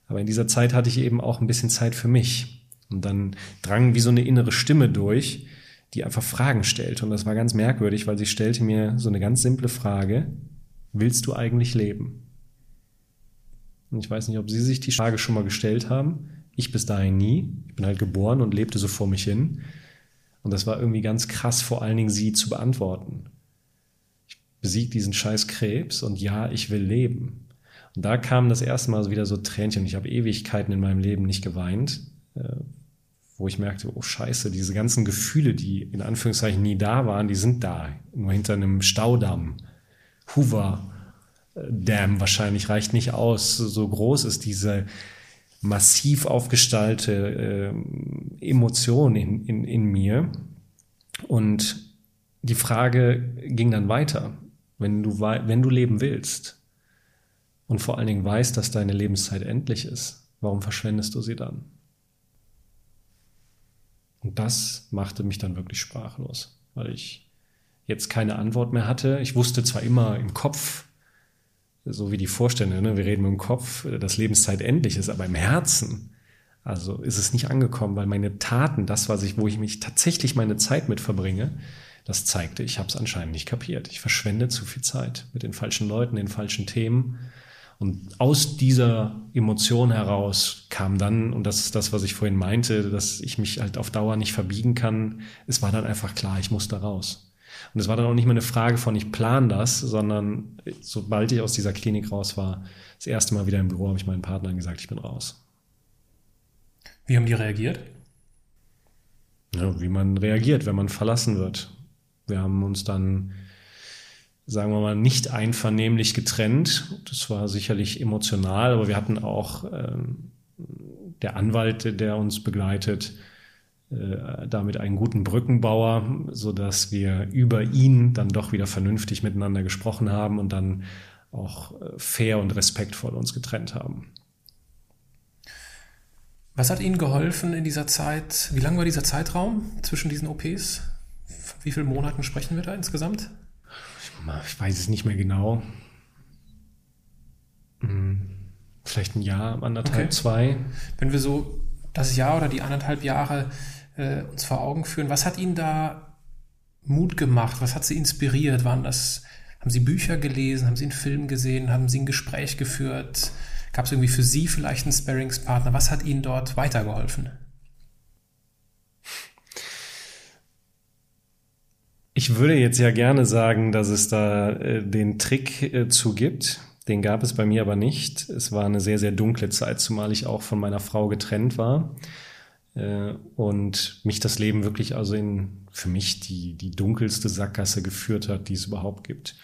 Speaker 3: Aber in dieser Zeit hatte ich eben auch ein bisschen Zeit für mich. Und dann drang wie so eine innere Stimme durch, die einfach Fragen stellt. Und das war ganz merkwürdig, weil sie stellte mir so eine ganz simple Frage. Willst du eigentlich leben? Und ich weiß nicht, ob Sie sich die Frage schon mal gestellt haben. Ich bis dahin nie. Ich bin halt geboren und lebte so vor mich hin. Und das war irgendwie ganz krass, vor allen Dingen sie zu beantworten. Ich besieg diesen scheiß Krebs und ja, ich will leben. Und da kam das erste Mal wieder so Tränchen. Ich habe Ewigkeiten in meinem Leben nicht geweint, äh, wo ich merkte, oh scheiße, diese ganzen Gefühle, die in Anführungszeichen nie da waren, die sind da, nur hinter einem Staudamm. Hoover äh, Dam wahrscheinlich reicht nicht aus. So groß ist diese massiv aufgestaltete äh, Emotion in, in, in mir. Und die Frage ging dann weiter. Wenn du, wenn du leben willst, und vor allen Dingen weißt, dass deine Lebenszeit endlich ist, warum verschwendest du sie dann? Und das machte mich dann wirklich sprachlos, weil ich jetzt keine Antwort mehr hatte. Ich wusste zwar immer im Kopf, so wie die Vorstände, ne? wir reden im Kopf, dass Lebenszeit endlich ist, aber im Herzen, also ist es nicht angekommen, weil meine Taten, das, was ich, wo ich mich tatsächlich meine Zeit mit verbringe, das zeigte, ich habe es anscheinend nicht kapiert. Ich verschwende zu viel Zeit mit den falschen Leuten, den falschen Themen und aus dieser Emotion heraus kam dann, und das ist das, was ich vorhin meinte, dass ich mich halt auf Dauer nicht verbiegen kann, es war dann einfach klar, ich muss da raus. Und es war dann auch nicht mehr eine Frage von, ich plan das, sondern sobald ich aus dieser Klinik raus war, das erste Mal wieder im Büro, habe ich meinen Partnern gesagt, ich bin raus.
Speaker 1: Wie haben die reagiert?
Speaker 3: Ja, wie man reagiert, wenn man verlassen wird. Wir haben uns dann sagen wir mal, nicht einvernehmlich getrennt. Das war sicherlich emotional, aber wir hatten auch ähm, der Anwalt, der uns begleitet, damit einen guten Brückenbauer, so dass wir über ihn dann doch wieder vernünftig miteinander gesprochen haben und dann auch äh, fair und respektvoll uns getrennt haben.
Speaker 1: Was hat Ihnen geholfen in dieser Zeit? Wie lang war dieser Zeitraum zwischen diesen OPs? Wie viele Monaten sprechen wir da insgesamt?
Speaker 3: ich weiß es nicht mehr genau. Hm, vielleicht ein Jahr, anderthalb, okay. zwei.
Speaker 1: Wenn wir so das Jahr oder die anderthalb Jahre äh, uns vor Augen führen, was hat Ihnen da Mut gemacht? Was hat Sie inspiriert? Waren das, haben Sie Bücher gelesen? Haben Sie einen Film gesehen? Haben Sie ein Gespräch geführt? Gab es irgendwie für Sie vielleicht einen Sparringspartner? Was hat Ihnen dort weitergeholfen?
Speaker 3: Ich würde jetzt ja gerne sagen, dass es da äh, den Trick äh, zu gibt. Den gab es bei mir aber nicht. Es war eine sehr, sehr dunkle Zeit, zumal ich auch von meiner Frau getrennt war. Äh, und mich das Leben wirklich also in, für mich die, die dunkelste Sackgasse geführt hat, die es überhaupt gibt.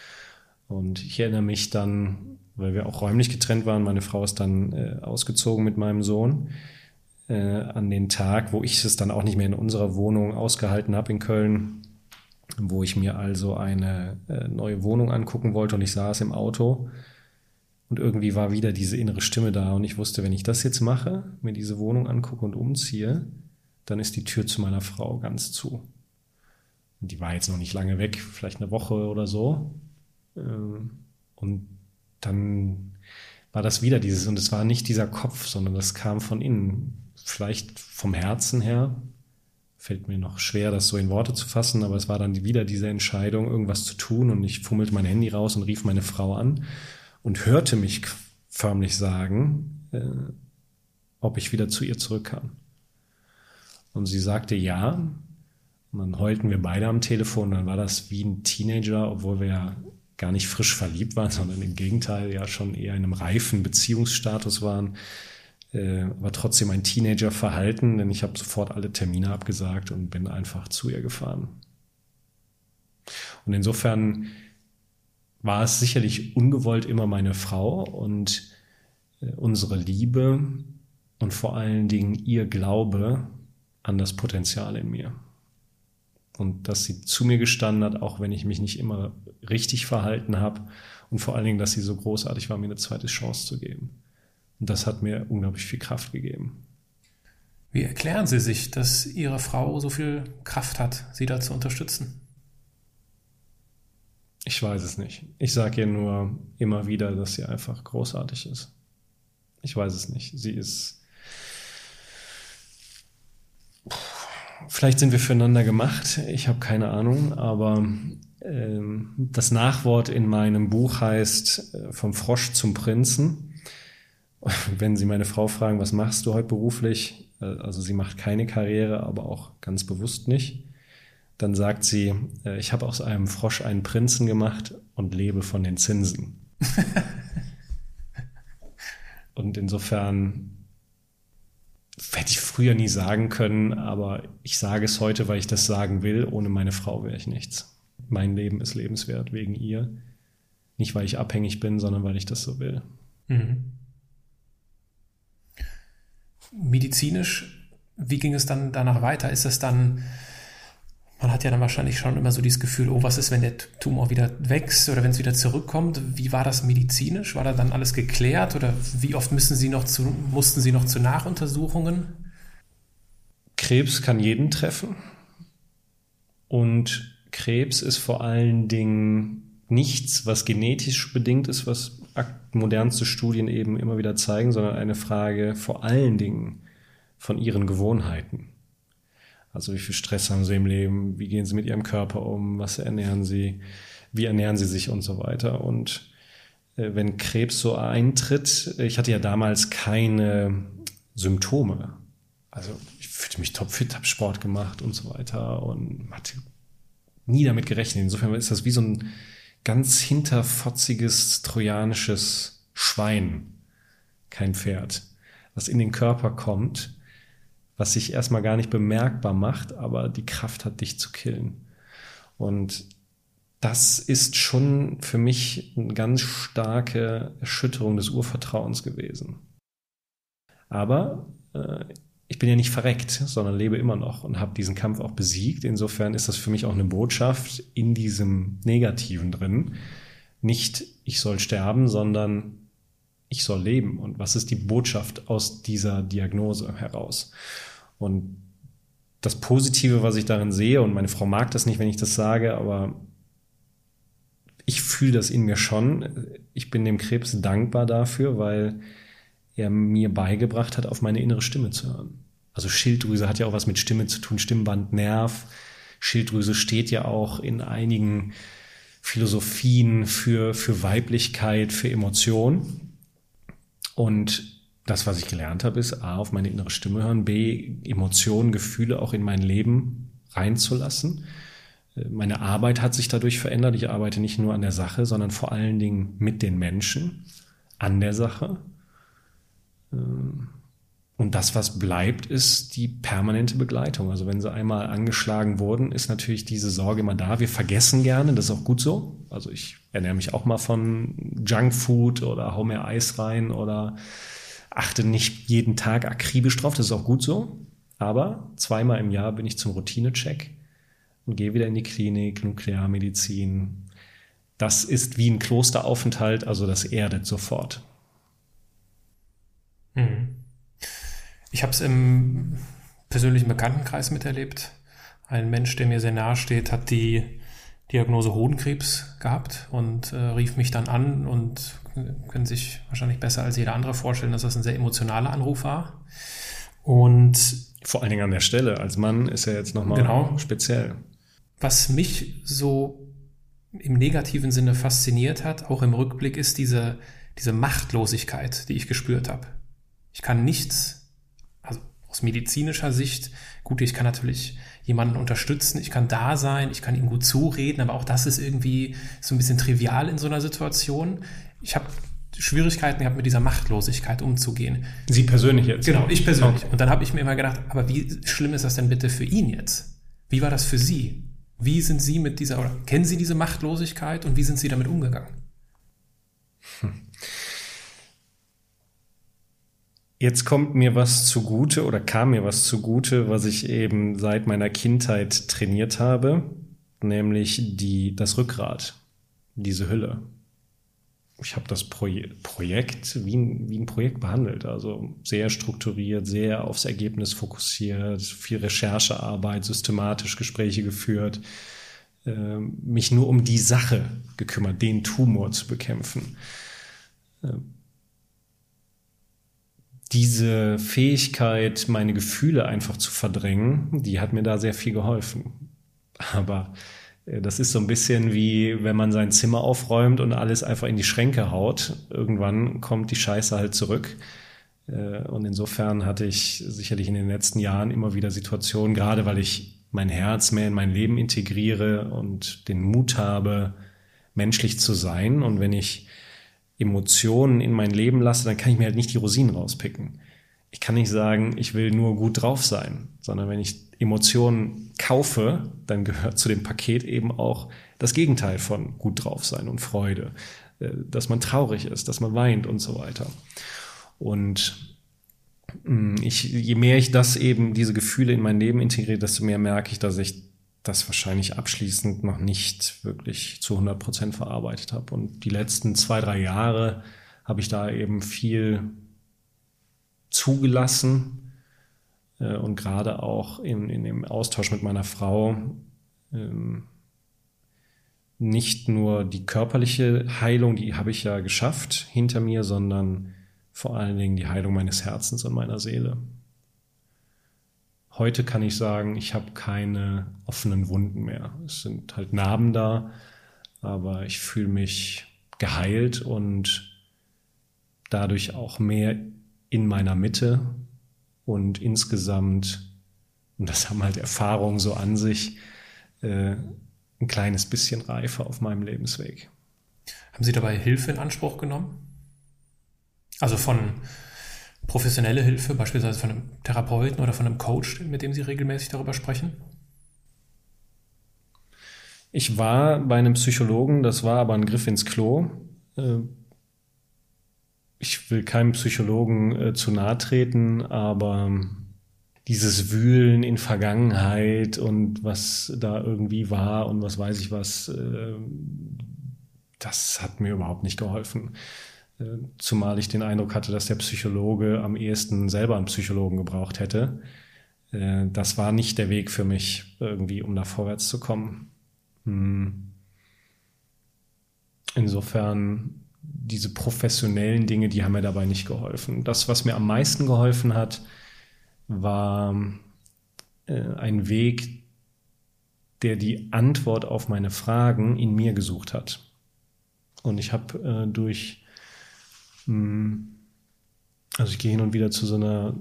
Speaker 3: Und ich erinnere mich dann, weil wir auch räumlich getrennt waren, meine Frau ist dann äh, ausgezogen mit meinem Sohn, äh, an den Tag, wo ich es dann auch nicht mehr in unserer Wohnung ausgehalten habe in Köln, wo ich mir also eine äh, neue Wohnung angucken wollte und ich saß im Auto und irgendwie war wieder diese innere Stimme da und ich wusste, wenn ich das jetzt mache, mir diese Wohnung angucke und umziehe, dann ist die Tür zu meiner Frau ganz zu. Und die war jetzt noch nicht lange weg, vielleicht eine Woche oder so. Ähm, und dann war das wieder dieses, und es war nicht dieser Kopf, sondern das kam von innen. Vielleicht vom Herzen her. Fällt mir noch schwer, das so in Worte zu fassen, aber es war dann wieder diese Entscheidung, irgendwas zu tun. Und ich fummelte mein Handy raus und rief meine Frau an und hörte mich förmlich sagen, äh, ob ich wieder zu ihr zurück kann. Und sie sagte ja. Und dann heulten wir beide am Telefon. Dann war das wie ein Teenager, obwohl wir ja gar nicht frisch verliebt waren, sondern im Gegenteil ja schon eher in einem reifen Beziehungsstatus waren. Äh, aber trotzdem ein Teenager-Verhalten, denn ich habe sofort alle Termine abgesagt und bin einfach zu ihr gefahren. Und insofern war es sicherlich ungewollt immer meine Frau und äh, unsere Liebe und vor allen Dingen ihr Glaube an das Potenzial in mir. Und dass sie zu mir gestanden hat, auch wenn ich mich nicht immer richtig verhalten habe. Und vor allen Dingen, dass sie so großartig war, mir eine zweite Chance zu geben. Und das hat mir unglaublich viel Kraft gegeben.
Speaker 1: Wie erklären Sie sich, dass Ihre Frau so viel Kraft hat, Sie da zu unterstützen?
Speaker 3: Ich weiß es nicht. Ich sage ihr nur immer wieder, dass sie einfach großartig ist. Ich weiß es nicht. Sie ist. Vielleicht sind wir füreinander gemacht. Ich habe keine Ahnung, aber ähm, das Nachwort in meinem Buch heißt äh, vom Frosch zum Prinzen. (laughs) Wenn Sie meine Frau fragen, was machst du heute beruflich? Äh, also sie macht keine Karriere, aber auch ganz bewusst nicht dann sagt sie, äh, ich habe aus einem Frosch einen Prinzen gemacht und lebe von den Zinsen. (laughs) und insofern hätte ich früher nie sagen können, aber ich sage es heute, weil ich das sagen will. Ohne meine Frau wäre ich nichts. Mein Leben ist lebenswert wegen ihr. Nicht, weil ich abhängig bin, sondern weil ich das so will. Mhm.
Speaker 1: Medizinisch, wie ging es dann danach weiter? Ist es dann man hat ja dann wahrscheinlich schon immer so dieses Gefühl, oh, was ist, wenn der Tumor wieder wächst oder wenn es wieder zurückkommt? Wie war das medizinisch? War da dann alles geklärt oder wie oft müssen Sie noch zu, mussten Sie noch zu Nachuntersuchungen?
Speaker 3: Krebs kann jeden treffen. Und Krebs ist vor allen Dingen nichts, was genetisch bedingt ist, was modernste Studien eben immer wieder zeigen, sondern eine Frage vor allen Dingen von ihren Gewohnheiten. Also wie viel Stress haben sie im Leben, wie gehen sie mit ihrem Körper um, was ernähren sie, wie ernähren sie sich und so weiter. Und äh, wenn Krebs so eintritt, ich hatte ja damals keine Symptome. Also ich fühlte mich topfit, habe Sport gemacht und so weiter und hatte nie damit gerechnet. Insofern ist das wie so ein ganz hinterfotziges trojanisches Schwein, kein Pferd, was in den Körper kommt was sich erstmal gar nicht bemerkbar macht, aber die Kraft hat, dich zu killen. Und das ist schon für mich eine ganz starke Erschütterung des Urvertrauens gewesen. Aber äh, ich bin ja nicht verreckt, sondern lebe immer noch und habe diesen Kampf auch besiegt. Insofern ist das für mich auch eine Botschaft in diesem Negativen drin. Nicht, ich soll sterben, sondern ich soll leben. Und was ist die Botschaft aus dieser Diagnose heraus? Und das Positive, was ich darin sehe, und meine Frau mag das nicht, wenn ich das sage, aber ich fühle das in mir schon. Ich bin dem Krebs dankbar dafür, weil er mir beigebracht hat, auf meine innere Stimme zu hören. Also Schilddrüse hat ja auch was mit Stimme zu tun, Stimmband, Nerv. Schilddrüse steht ja auch in einigen Philosophien für, für Weiblichkeit, für Emotion. Und das, was ich gelernt habe, ist A, auf meine innere Stimme hören, B, Emotionen, Gefühle auch in mein Leben reinzulassen. Äh, meine Arbeit hat sich dadurch verändert. Ich arbeite nicht nur an der Sache, sondern vor allen Dingen mit den Menschen an der Sache. Ähm, und das, was bleibt, ist die permanente Begleitung. Also wenn sie einmal angeschlagen wurden, ist natürlich diese Sorge immer da. Wir vergessen gerne, das ist auch gut so. Also ich ernähre mich auch mal von Junkfood oder hau mir Eis rein oder achte nicht jeden Tag akribisch drauf, das ist auch gut so. Aber zweimal im Jahr bin ich zum Routinecheck und gehe wieder in die Klinik, Nuklearmedizin. Das ist wie ein Klosteraufenthalt, also das erdet sofort.
Speaker 1: Mhm. Ich habe es im persönlichen Bekanntenkreis miterlebt. Ein Mensch, der mir sehr nahe steht, hat die Diagnose Hodenkrebs gehabt und äh, rief mich dann an und können sich wahrscheinlich besser als jeder andere vorstellen, dass das ein sehr emotionaler Anruf war. Und
Speaker 3: vor allen Dingen an der Stelle, als Mann ist er jetzt nochmal genau, speziell.
Speaker 1: Was mich so im negativen Sinne fasziniert hat, auch im Rückblick, ist diese, diese Machtlosigkeit, die ich gespürt habe. Ich kann nichts, also aus medizinischer Sicht, gut, ich kann natürlich jemanden unterstützen, ich kann da sein, ich kann ihm gut zureden, aber auch das ist irgendwie so ein bisschen trivial in so einer Situation. Ich habe Schwierigkeiten gehabt, mit dieser Machtlosigkeit umzugehen.
Speaker 3: Sie persönlich jetzt?
Speaker 1: Genau, ich persönlich. Okay. Und dann habe ich mir immer gedacht, aber wie schlimm ist das denn bitte für ihn jetzt? Wie war das für Sie? Wie sind Sie mit dieser, oder kennen Sie diese Machtlosigkeit und wie sind Sie damit umgegangen? Hm.
Speaker 3: Jetzt kommt mir was zugute oder kam mir was zugute, was ich eben seit meiner Kindheit trainiert habe, nämlich die, das Rückgrat, diese Hülle. Ich habe das Proje Projekt wie ein, wie ein Projekt behandelt, also sehr strukturiert, sehr aufs Ergebnis fokussiert, viel Recherchearbeit, systematisch Gespräche geführt, äh, mich nur um die Sache gekümmert, den Tumor zu bekämpfen. Äh, diese Fähigkeit, meine Gefühle einfach zu verdrängen, die hat mir da sehr viel geholfen. Aber das ist so ein bisschen wie, wenn man sein Zimmer aufräumt und alles einfach in die Schränke haut. Irgendwann kommt die Scheiße halt zurück. Äh, und insofern hatte ich sicherlich in den letzten Jahren immer wieder Situationen, gerade weil ich mein Herz mehr in mein Leben integriere und den Mut habe, menschlich zu sein. Und wenn ich Emotionen in mein Leben lasse, dann kann ich mir halt nicht die Rosinen rauspicken. Ich kann nicht sagen, ich will nur gut drauf sein, sondern wenn ich Emotionen kaufe, dann gehört zu dem Paket eben auch das Gegenteil von gut drauf sein und Freude, äh, dass man traurig ist, dass man weint und so weiter. Und mm, ich, je mehr ich das eben, diese Gefühle in mein Leben integriere, desto mehr merke ich, dass ich das wahrscheinlich abschließend noch nicht wirklich zu 100 Prozent verarbeitet habe. Und die letzten zwei, drei Jahre habe ich da eben viel zugelassen und gerade auch in, in dem Austausch mit meiner Frau ähm, nicht nur die körperliche Heilung, die habe ich ja geschafft hinter mir, sondern vor allen Dingen die Heilung meines Herzens und meiner Seele. Heute kann ich sagen, ich habe keine offenen Wunden mehr. Es sind halt Narben da, aber ich fühle mich geheilt und dadurch auch mehr in meiner Mitte und insgesamt, und das haben halt Erfahrungen so an sich, äh, ein kleines bisschen reifer auf meinem Lebensweg.
Speaker 1: Haben Sie dabei Hilfe in Anspruch genommen? Also von professionelle Hilfe, beispielsweise von einem Therapeuten oder von einem Coach, mit dem Sie regelmäßig darüber sprechen?
Speaker 3: Ich war bei einem Psychologen, das war aber ein Griff ins Klo. Ich will keinem Psychologen äh, zu nahe treten, aber dieses Wühlen in Vergangenheit und was da irgendwie war und was weiß ich was, äh, das hat mir überhaupt nicht geholfen. Äh, zumal ich den Eindruck hatte, dass der Psychologe am ehesten selber einen Psychologen gebraucht hätte. Äh, das war nicht der Weg für mich, irgendwie, um da vorwärts zu kommen. Hm. Insofern, diese professionellen Dinge, die haben mir dabei nicht geholfen. Das, was mir am meisten geholfen hat, war äh, ein Weg, der die Antwort auf meine Fragen in mir gesucht hat. Und ich habe durch hm, Also ich gehe hin und wieder zu so einer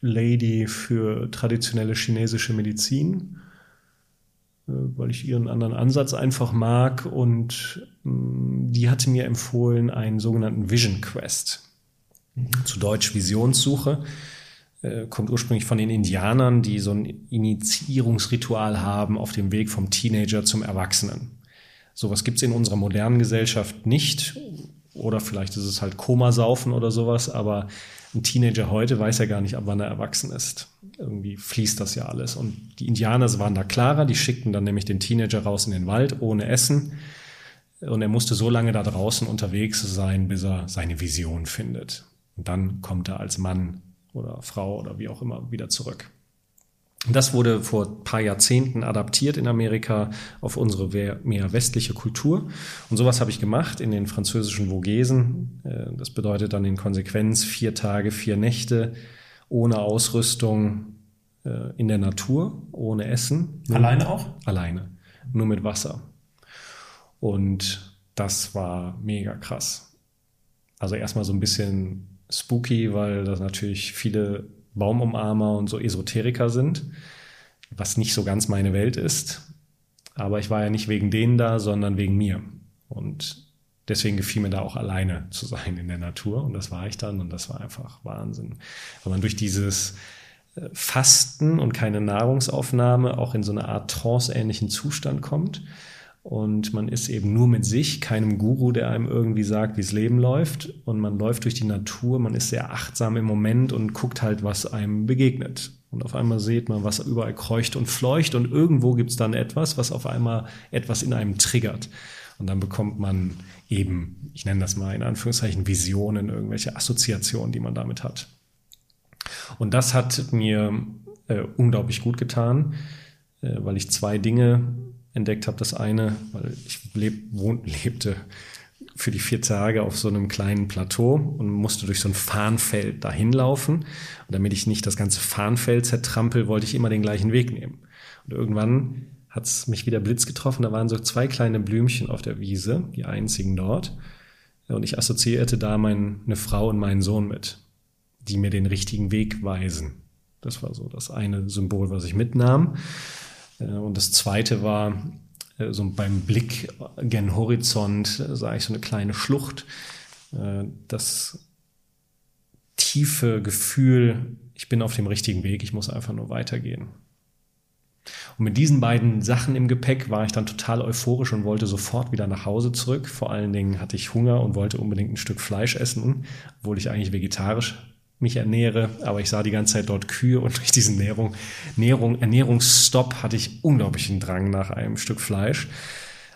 Speaker 3: Lady für traditionelle chinesische Medizin, äh, weil ich ihren anderen Ansatz einfach mag. Und mm, die hatte mir empfohlen einen sogenannten Vision Quest. Zu Deutsch Visionssuche. Äh, kommt ursprünglich von den Indianern, die so ein Initiierungsritual haben auf dem Weg vom Teenager zum Erwachsenen. Sowas gibt es in unserer modernen Gesellschaft nicht. Oder vielleicht ist es halt Komasaufen oder sowas, aber ein Teenager heute weiß ja gar nicht, ab wann er erwachsen ist. Irgendwie fließt das ja alles. Und die Indianer waren da klarer, die schickten dann nämlich den Teenager raus in den Wald ohne Essen. Und er musste so lange da draußen unterwegs sein, bis er seine Vision findet. Und dann kommt er als Mann oder Frau oder wie auch immer wieder zurück. Das wurde vor ein paar Jahrzehnten adaptiert in Amerika auf unsere mehr westliche Kultur. Und sowas habe ich gemacht in den französischen Vogesen. Äh, das bedeutet dann in Konsequenz vier Tage, vier Nächte ohne Ausrüstung äh, in der Natur, ohne Essen.
Speaker 1: Alleine auch?
Speaker 3: Alleine. Nur mit Wasser. Und das war mega krass. Also erstmal so ein bisschen spooky, weil das natürlich viele Baumumarmer und so Esoteriker sind, was nicht so ganz meine Welt ist. Aber ich war ja nicht wegen denen da, sondern wegen mir. Und deswegen gefiel mir da auch alleine zu sein in der Natur. Und das war ich dann und das war einfach Wahnsinn. Weil man durch dieses äh, Fasten und keine Nahrungsaufnahme auch in so eine Art tranceähnlichen Zustand kommt und man ist eben nur mit sich, keinem Guru, der einem irgendwie sagt, wie das Leben läuft. Und man läuft durch die Natur, man ist sehr achtsam im Moment und guckt halt, was einem begegnet. Und auf einmal sieht man, was überall kreucht und fleucht. Und irgendwo gibt es dann etwas, was auf einmal etwas in einem triggert. Und dann bekommt man eben, ich nenne das mal in Anführungszeichen, Visionen, irgendwelche Assoziationen, die man damit hat. Und das hat mir äh, unglaublich gut getan, äh, weil ich zwei Dinge entdeckt habe. Das eine, weil ich leb, wohn, (laughs) lebte für die vier Tage auf so einem kleinen Plateau und musste durch so ein Fahnenfeld dahin laufen. Und damit ich nicht das ganze Fahnenfeld zertrampel, wollte ich immer den gleichen Weg nehmen. Und irgendwann hat es mich wieder Blitz getroffen. Da waren so zwei kleine Blümchen auf der Wiese, die einzigen dort. Und ich assoziierte da meine Frau und meinen Sohn mit, die mir den richtigen Weg weisen. Das war so das eine Symbol, was ich mitnahm. Äh, und das zweite war, äh, so beim Blick gen Horizont äh, sah ich so eine kleine Schlucht. Das tiefe Gefühl, ich bin auf dem richtigen Weg, ich muss einfach nur weitergehen. Und mit diesen beiden Sachen im Gepäck war ich dann total euphorisch und wollte sofort wieder nach Hause zurück. Vor allen Dingen hatte ich Hunger und wollte unbedingt ein Stück Fleisch essen, obwohl ich eigentlich vegetarisch mich ernähre, aber ich sah die ganze Zeit dort Kühe und (laughs) durch diesen Nährung, Nährung, Ernährungsstopp hatte ich unglaublichen Drang nach einem Stück Fleisch.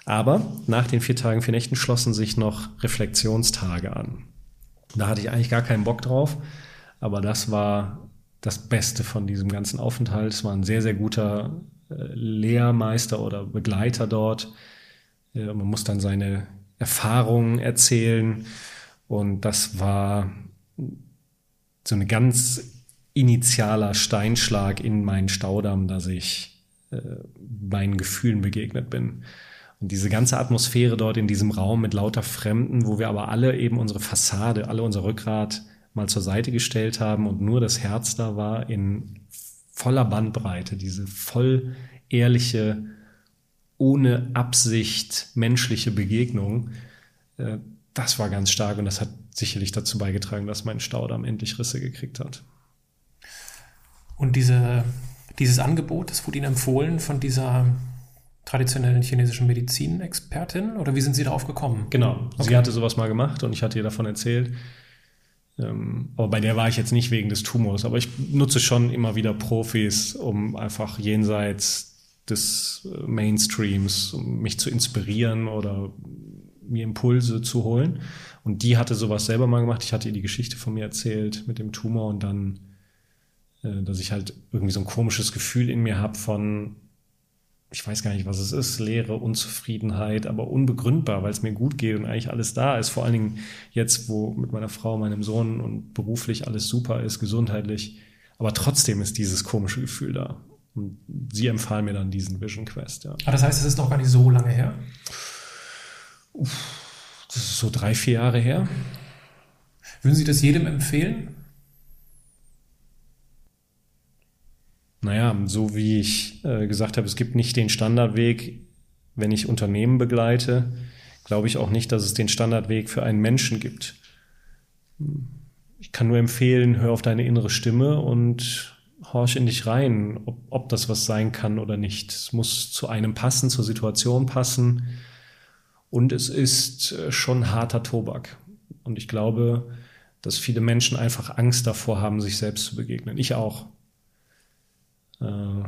Speaker 3: Aber nach den vier Tagen, vier Nächten schlossen sich noch Reflexionstage an. Da hatte ich eigentlich gar keinen Bock drauf, aber das war das Beste von diesem ganzen Aufenthalt. Es war ein sehr, sehr guter äh, Lehrmeister oder Begleiter dort. Äh, man muss dann seine Erfahrungen erzählen und das war so ein ganz initialer Steinschlag in meinen Staudamm, dass ich äh, meinen Gefühlen begegnet bin. Und diese ganze Atmosphäre dort in diesem Raum mit lauter Fremden, wo wir aber alle eben unsere Fassade, alle unser Rückgrat mal zur Seite gestellt haben und nur das Herz da war in voller Bandbreite, diese voll ehrliche, ohne Absicht menschliche Begegnung, äh, das war ganz stark und das hat sicherlich dazu beigetragen, dass mein Staudamm endlich Risse gekriegt hat.
Speaker 1: Und diese, dieses Angebot, das wurde Ihnen empfohlen von dieser traditionellen chinesischen Medizinexpertin oder wie sind Sie darauf gekommen?
Speaker 3: Genau, okay. sie hatte sowas mal gemacht und ich hatte ihr davon erzählt. Ähm, aber bei der war ich jetzt nicht wegen des Tumors, aber ich nutze schon immer wieder Profis, um einfach jenseits des äh, Mainstreams um mich zu inspirieren oder mir Impulse zu holen. Und die hatte sowas selber mal gemacht. Ich hatte ihr die Geschichte von mir erzählt mit dem Tumor und dann, äh, dass ich halt irgendwie so ein komisches Gefühl in mir habe von, ich weiß gar nicht, was es ist, Leere, Unzufriedenheit, aber unbegründbar, weil es mir gut geht und eigentlich alles da ist. Vor allen Dingen jetzt, wo mit meiner Frau, meinem Sohn und beruflich alles super ist, gesundheitlich. Aber trotzdem ist dieses komische Gefühl da. Und sie empfahl mir dann diesen Vision Quest, ja.
Speaker 1: Aber das heißt, es ist noch gar nicht so lange her?
Speaker 3: Uff das ist so drei, vier Jahre her.
Speaker 1: Würden Sie das jedem empfehlen?
Speaker 3: Naja, so wie ich äh, gesagt habe, es gibt nicht den Standardweg, wenn ich Unternehmen begleite, glaube ich auch nicht, dass es den Standardweg für einen Menschen gibt. Ich kann nur empfehlen, hör auf deine innere Stimme und horch in dich rein, ob, ob das was sein kann oder nicht. Es muss zu einem passen, zur Situation passen. Und es ist äh, schon harter Tobak. Und ich glaube, dass viele Menschen einfach Angst davor haben, sich selbst zu begegnen. Ich auch. Äh,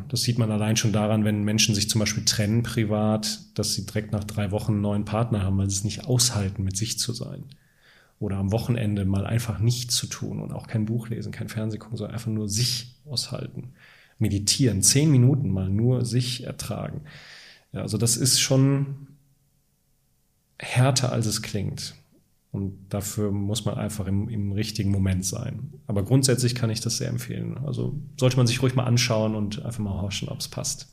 Speaker 3: das sieht man allein schon daran, wenn Menschen sich zum Beispiel trennen privat, dass sie direkt nach drei Wochen einen neuen Partner haben, weil sie es nicht aushalten, mit sich zu sein. Oder am Wochenende mal einfach nichts zu tun und auch kein Buch lesen, kein Fernsehen gucken, sondern einfach nur sich aushalten. Meditieren, zehn Minuten mal nur sich ertragen. Ja, also das ist schon härter, als es klingt. Und dafür muss man einfach im, im, richtigen Moment sein. Aber grundsätzlich kann ich das sehr empfehlen. Also sollte man sich ruhig mal anschauen und einfach mal horchen, ob es passt.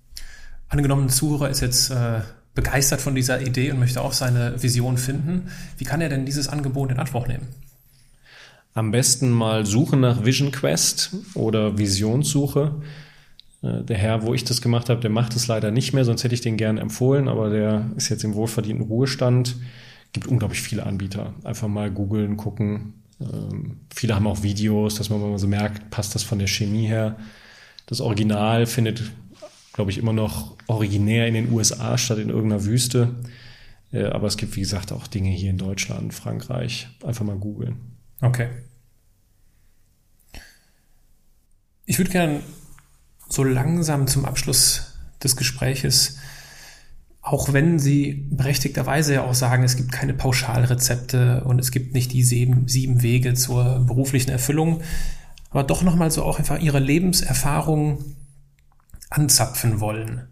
Speaker 1: Angenommen, ein Zuhörer ist jetzt äh, begeistert von dieser Idee und möchte auch seine Vision finden. Wie kann er denn dieses Angebot in Anspruch nehmen?
Speaker 3: Am besten mal suchen nach Vision Quest oder Visionssuche. Äh, der Herr, wo ich das gemacht habe, der macht es leider nicht mehr, sonst hätte ich den gerne empfohlen, aber der ist jetzt im wohlverdienten Ruhestand gibt unglaublich viele Anbieter. Einfach mal googeln, gucken. Ähm, viele haben auch Videos, dass man mal so merkt, passt das von der Chemie her. Das Original findet, glaube ich, immer noch originär in den USA statt in irgendeiner Wüste. Äh, aber es gibt, wie gesagt, auch Dinge hier in Deutschland, Frankreich. Einfach mal googeln.
Speaker 1: Okay. Ich würde gerne so langsam zum Abschluss des Gespräches auch wenn sie berechtigterweise ja auch sagen, es gibt keine Pauschalrezepte und es gibt nicht die sieben, sieben Wege zur beruflichen Erfüllung, aber doch nochmal so auch einfach ihre Lebenserfahrung anzapfen wollen.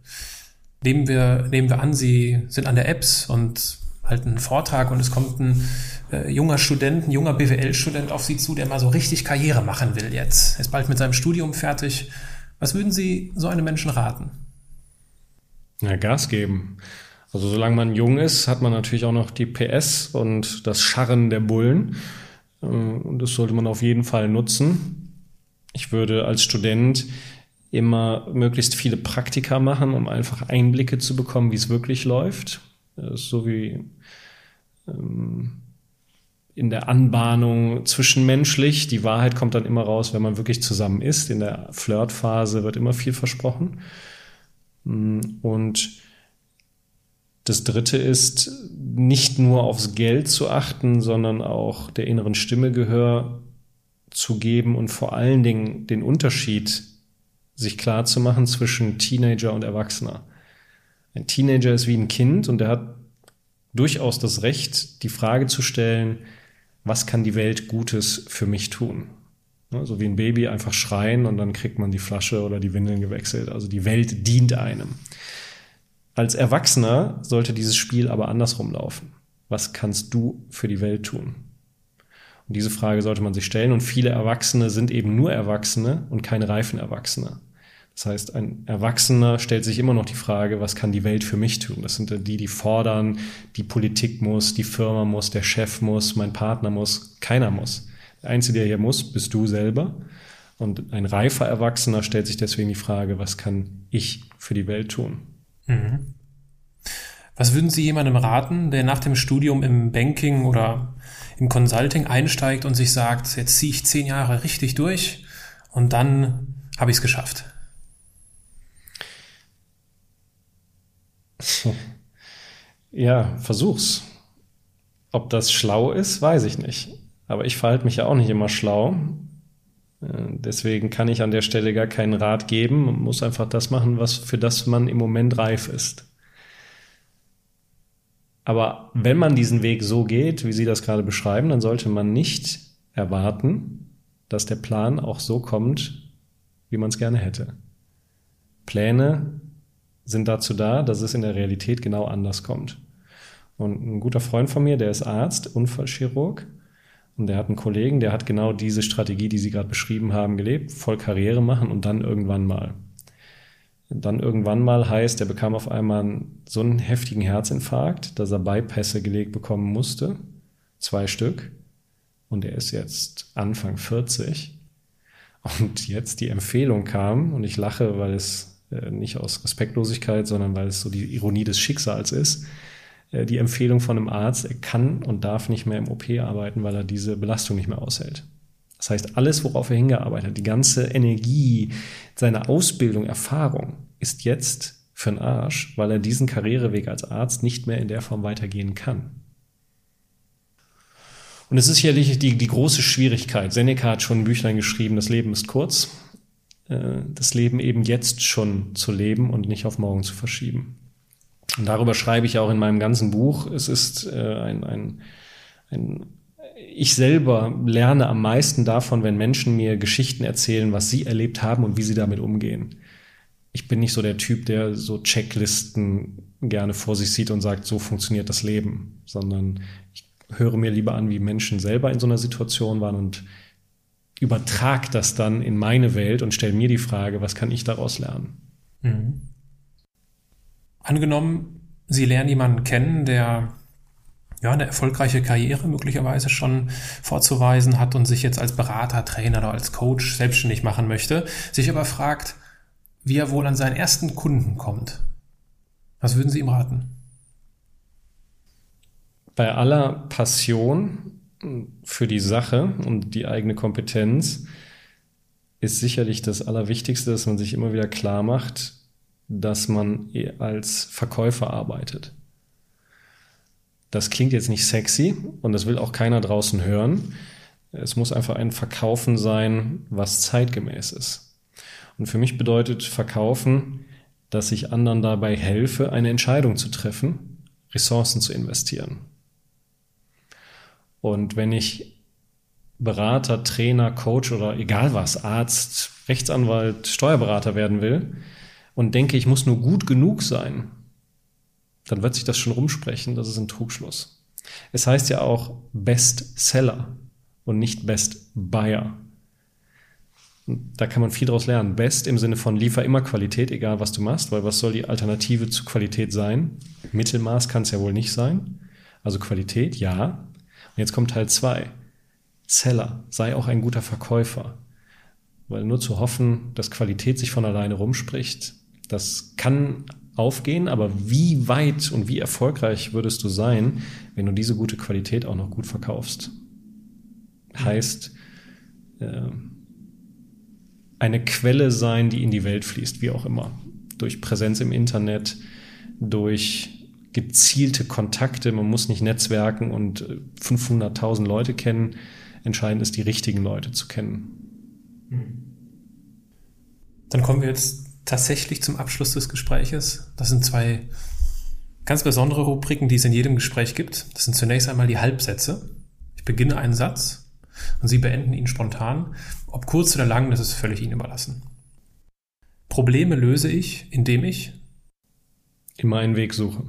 Speaker 1: Nehmen wir, nehmen wir an, sie sind an der Apps und halten einen Vortrag und es kommt ein äh, junger Student, ein junger BWL-Student auf sie zu, der mal so richtig Karriere machen will jetzt. Ist bald mit seinem Studium fertig. Was würden Sie so einem Menschen raten?
Speaker 3: Ja, Gas geben. Also solange man jung ist, hat man natürlich auch noch die PS und das Scharren der Bullen. Äh, und das sollte man auf jeden Fall nutzen. Ich würde als Student immer möglichst viele Praktika machen, um einfach Einblicke zu bekommen, wie es wirklich läuft. Ist so wie ähm, in der Anbahnung zwischenmenschlich. Die Wahrheit kommt dann immer raus, wenn man wirklich zusammen ist. In der Flirtphase wird immer viel versprochen. Mm, und das Dritte ist, nicht nur aufs Geld zu achten, sondern auch der inneren Stimme Gehör zu geben und vor allen Dingen den Unterschied sich klar zu machen zwischen Teenager und Erwachsener. Ein Teenager ist wie ein Kind und er hat durchaus das Recht, die Frage zu stellen, was kann die Welt Gutes für mich tun? Ne, so wie ein Baby einfach schreien und dann kriegt man die Flasche oder die Windeln gewechselt. Also die Welt dient einem. Als Erwachsener sollte dieses Spiel aber andersrum laufen. Was kannst du für die Welt tun? Und diese Frage sollte man sich stellen. Und viele Erwachsene sind eben nur Erwachsene und keine reifen Erwachsene. Das heißt, ein Erwachsener stellt sich immer noch die Frage, was kann die Welt für mich tun? Das sind die, die fordern, die Politik muss, die Firma muss, der Chef muss, mein Partner muss, keiner muss. Der Einzige, der hier muss, bist du selber. Und ein reifer Erwachsener stellt sich deswegen die Frage, was kann ich für die Welt tun? Mhm.
Speaker 1: Was würden Sie jemandem raten, der nach dem Studium im Banking oder im Consulting einsteigt und sich sagt, jetzt ziehe ich zehn Jahre richtig durch und dann habe ich es geschafft? (laughs)
Speaker 3: Ja, versuch's. Ob das schlau ist, weiß ich nicht. Aber ich verhalte mich ja auch nicht immer schlau. Äh, deswegen kann ich an der Stelle gar keinen Rat geben. Man muss einfach das machen, was für das man im Moment reif ist. Aber wenn man diesen Weg so geht, wie Sie das gerade beschreiben, dann sollte man nicht erwarten, dass der Plan auch so kommt, wie man es gerne hätte. Pläne sind dazu da, dass es in der Realität genau anders kommt. Und ein guter Freund von mir, der ist Arzt, Unfallchirurg, und der hat einen Kollegen, der hat genau diese Strategie, die Sie gerade beschrieben haben, gelebt, voll Karriere machen und dann irgendwann mal. Dann irgendwann mal heißt, er bekam auf einmal so einen heftigen Herzinfarkt, dass er Bypässe gelegt bekommen musste, zwei Stück. und er ist jetzt Anfang 40 und jetzt die Empfehlung kam und ich lache, weil es nicht aus Respektlosigkeit, sondern weil es so die Ironie des Schicksals ist, äh, die Empfehlung von einem Arzt, er kann und darf nicht mehr im OP arbeiten, weil er diese Belastung nicht mehr aushält. Das heißt, alles, worauf er hingearbeitet hat, die ganze Energie, seine Ausbildung, Erfahrung, ist jetzt für den Arsch, weil er diesen Karriereweg als Arzt nicht mehr in der Form weitergehen kann. Und es ist sicherlich die, die große Schwierigkeit. Seneca hat schon ein Büchlein geschrieben, das Leben ist kurz. Äh, das Leben eben jetzt schon zu leben und nicht auf morgen zu verschieben. Und darüber schreibe ich auch in meinem ganzen Buch. Es ist äh, ein, ein, ein ich selber lerne am meisten davon, wenn Menschen mir Geschichten erzählen, was sie erlebt haben und wie sie damit umgehen. Ich bin nicht so der Typ, der so Checklisten gerne vor sich sieht und sagt, so funktioniert das Leben, sondern ich höre mir lieber an, wie Menschen selber in so einer Situation waren und übertrag das dann in meine Welt und stelle mir die Frage, was kann ich daraus lernen? Mhm.
Speaker 1: Angenommen, Sie lernen jemanden kennen, der ja, eine erfolgreiche Karriere möglicherweise schon vorzuweisen hat und sich jetzt als Berater, Trainer oder als Coach selbstständig machen möchte, sich aber fragt, wie er wohl an seinen ersten Kunden kommt. Was würden Sie ihm raten?
Speaker 3: Bei aller Passion für die Sache und die eigene Kompetenz ist sicherlich das Allerwichtigste, dass man sich immer wieder klar macht, dass man als Verkäufer arbeitet. Das klingt jetzt nicht sexy und das will auch keiner draußen hören. Es muss einfach ein Verkaufen sein, was zeitgemäß ist. Und für mich bedeutet Verkaufen, dass ich anderen dabei helfe, eine Entscheidung zu treffen, Ressourcen zu investieren. Und wenn ich Berater, Trainer, Coach oder egal was, Arzt, Rechtsanwalt, Steuerberater werden will und denke, ich muss nur gut genug sein, dann wird sich das schon rumsprechen, das ist ein Trugschluss. Es heißt ja auch Bestseller und nicht Best Buyer. Da kann man viel daraus lernen. Best im Sinne von liefer immer Qualität, egal was du machst, weil was soll die Alternative zu Qualität sein? Mittelmaß kann es ja wohl nicht sein. Also Qualität, ja. Und jetzt kommt Teil zwei. Seller, sei auch ein guter Verkäufer. Weil nur zu hoffen, dass Qualität sich von alleine rumspricht, das kann aufgehen, aber wie weit und wie erfolgreich würdest du sein, wenn du diese gute Qualität auch noch gut verkaufst? Heißt, äh, eine Quelle sein, die in die Welt fließt, wie auch immer. Durch Präsenz im Internet, durch gezielte Kontakte. Man muss nicht netzwerken und 500.000 Leute kennen. Entscheidend ist, die richtigen Leute zu kennen.
Speaker 1: Dann kommen wir jetzt tatsächlich zum Abschluss des Gespräches. Das sind zwei ganz besondere Rubriken, die es in jedem Gespräch gibt. Das sind zunächst einmal die Halbsätze. Ich beginne einen Satz und Sie beenden ihn spontan. Ob kurz oder lang, das ist völlig Ihnen überlassen. Probleme löse ich, indem ich
Speaker 3: immer einen Weg suche.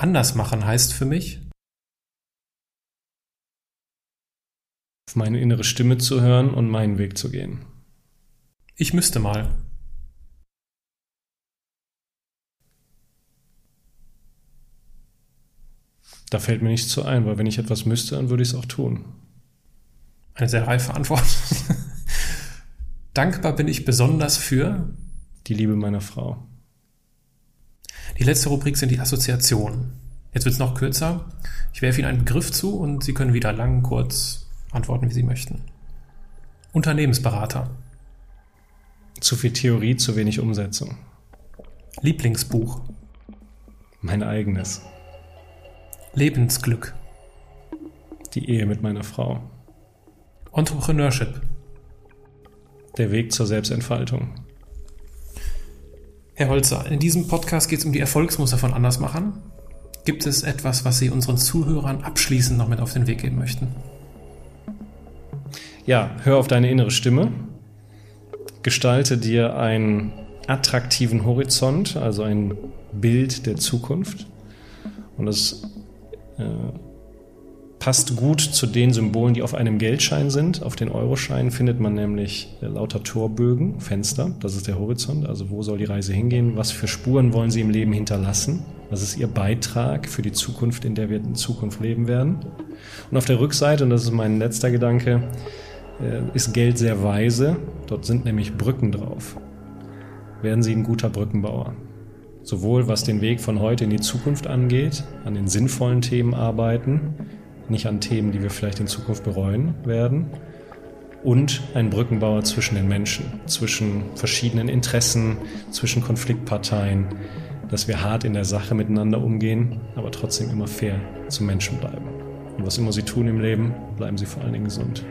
Speaker 1: Anders machen heißt für mich,
Speaker 3: auf meine innere Stimme zu hören und meinen Weg zu gehen.
Speaker 1: Ich müsste mal.
Speaker 3: Da fällt mir nichts zu ein, weil wenn ich etwas müsste, dann würde ich es auch tun.
Speaker 1: Eine sehr reife Antwort. (laughs) Dankbar bin ich besonders für
Speaker 3: die Liebe meiner Frau.
Speaker 1: Die letzte Rubrik sind die Assoziationen. Jetzt wird es noch kürzer. Ich werfe Ihnen einen Begriff zu und Sie können wieder lang, kurz antworten, wie Sie möchten. Unternehmensberater.
Speaker 3: Zu viel Theorie, zu wenig Umsetzung.
Speaker 1: Lieblingsbuch.
Speaker 3: Mein eigenes.
Speaker 1: Lebensglück.
Speaker 3: Die Ehe mit meiner Frau.
Speaker 1: Entrepreneurship.
Speaker 3: Der Weg zur Selbstentfaltung.
Speaker 1: Herr Holzer, in diesem Podcast geht es um die Erfolgsmuster von Andersmachern. Gibt es etwas, was Sie unseren Zuhörern abschließend noch mit auf den Weg geben möchten?
Speaker 3: Ja, hör auf deine innere Stimme. Gestalte dir einen attraktiven Horizont, also ein Bild der Zukunft. Und das äh, passt gut zu den Symbolen, die auf einem Geldschein sind. Auf den Euroscheinen findet man nämlich äh, lauter Torbögen, Fenster. Das ist der Horizont. Also wo soll die Reise hingehen? Was für Spuren wollen Sie im Leben hinterlassen? Was ist ihr Beitrag für die Zukunft, in der wir in Zukunft leben werden? Und auf der Rückseite, und das ist mein letzter Gedanke, äh, ist Geld sehr weise. Dort sind nämlich Brücken drauf. Werden Sie ein guter Brückenbauer? Sowohl was den Weg von heute in die Zukunft angeht, an den sinnvollen Themen arbeiten, nicht an Themen, die wir vielleicht in Zukunft bereuen werden, und ein Brückenbauer zwischen den Menschen, zwischen verschiedenen Interessen, zwischen Konfliktparteien, dass wir hart in der Sache miteinander umgehen, aber trotzdem immer fair zum Menschen bleiben. Und was immer Sie tun im Leben, bleiben Sie vor allen Dingen gesund.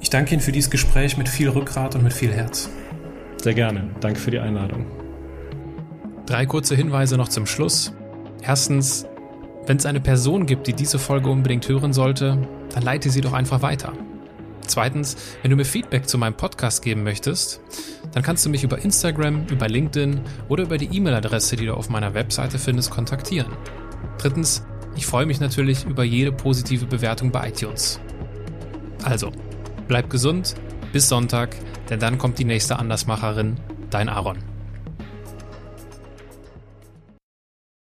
Speaker 1: Ich danke Ihnen für dieses Gespräch mit viel Rückgrat und mit viel Herz.
Speaker 3: Sehr gerne. Danke für die Einladung.
Speaker 1: Drei kurze Hinweise noch zum Schluss. Erstens, wenn es eine Person gibt, die diese Folge unbedingt hören sollte, dann leite sie doch einfach weiter. Zweitens, wenn du mir Feedback zu meinem Podcast geben möchtest, dann kannst du mich über Instagram, über LinkedIn oder über die E-Mail-Adresse, die du auf meiner Webseite findest, kontaktieren. Drittens, ich freue mich natürlich über jede positive Bewertung bei iTunes. Also, bleib gesund, bis Sonntag, denn dann kommt die nächste Andersmacherin, dein Aaron.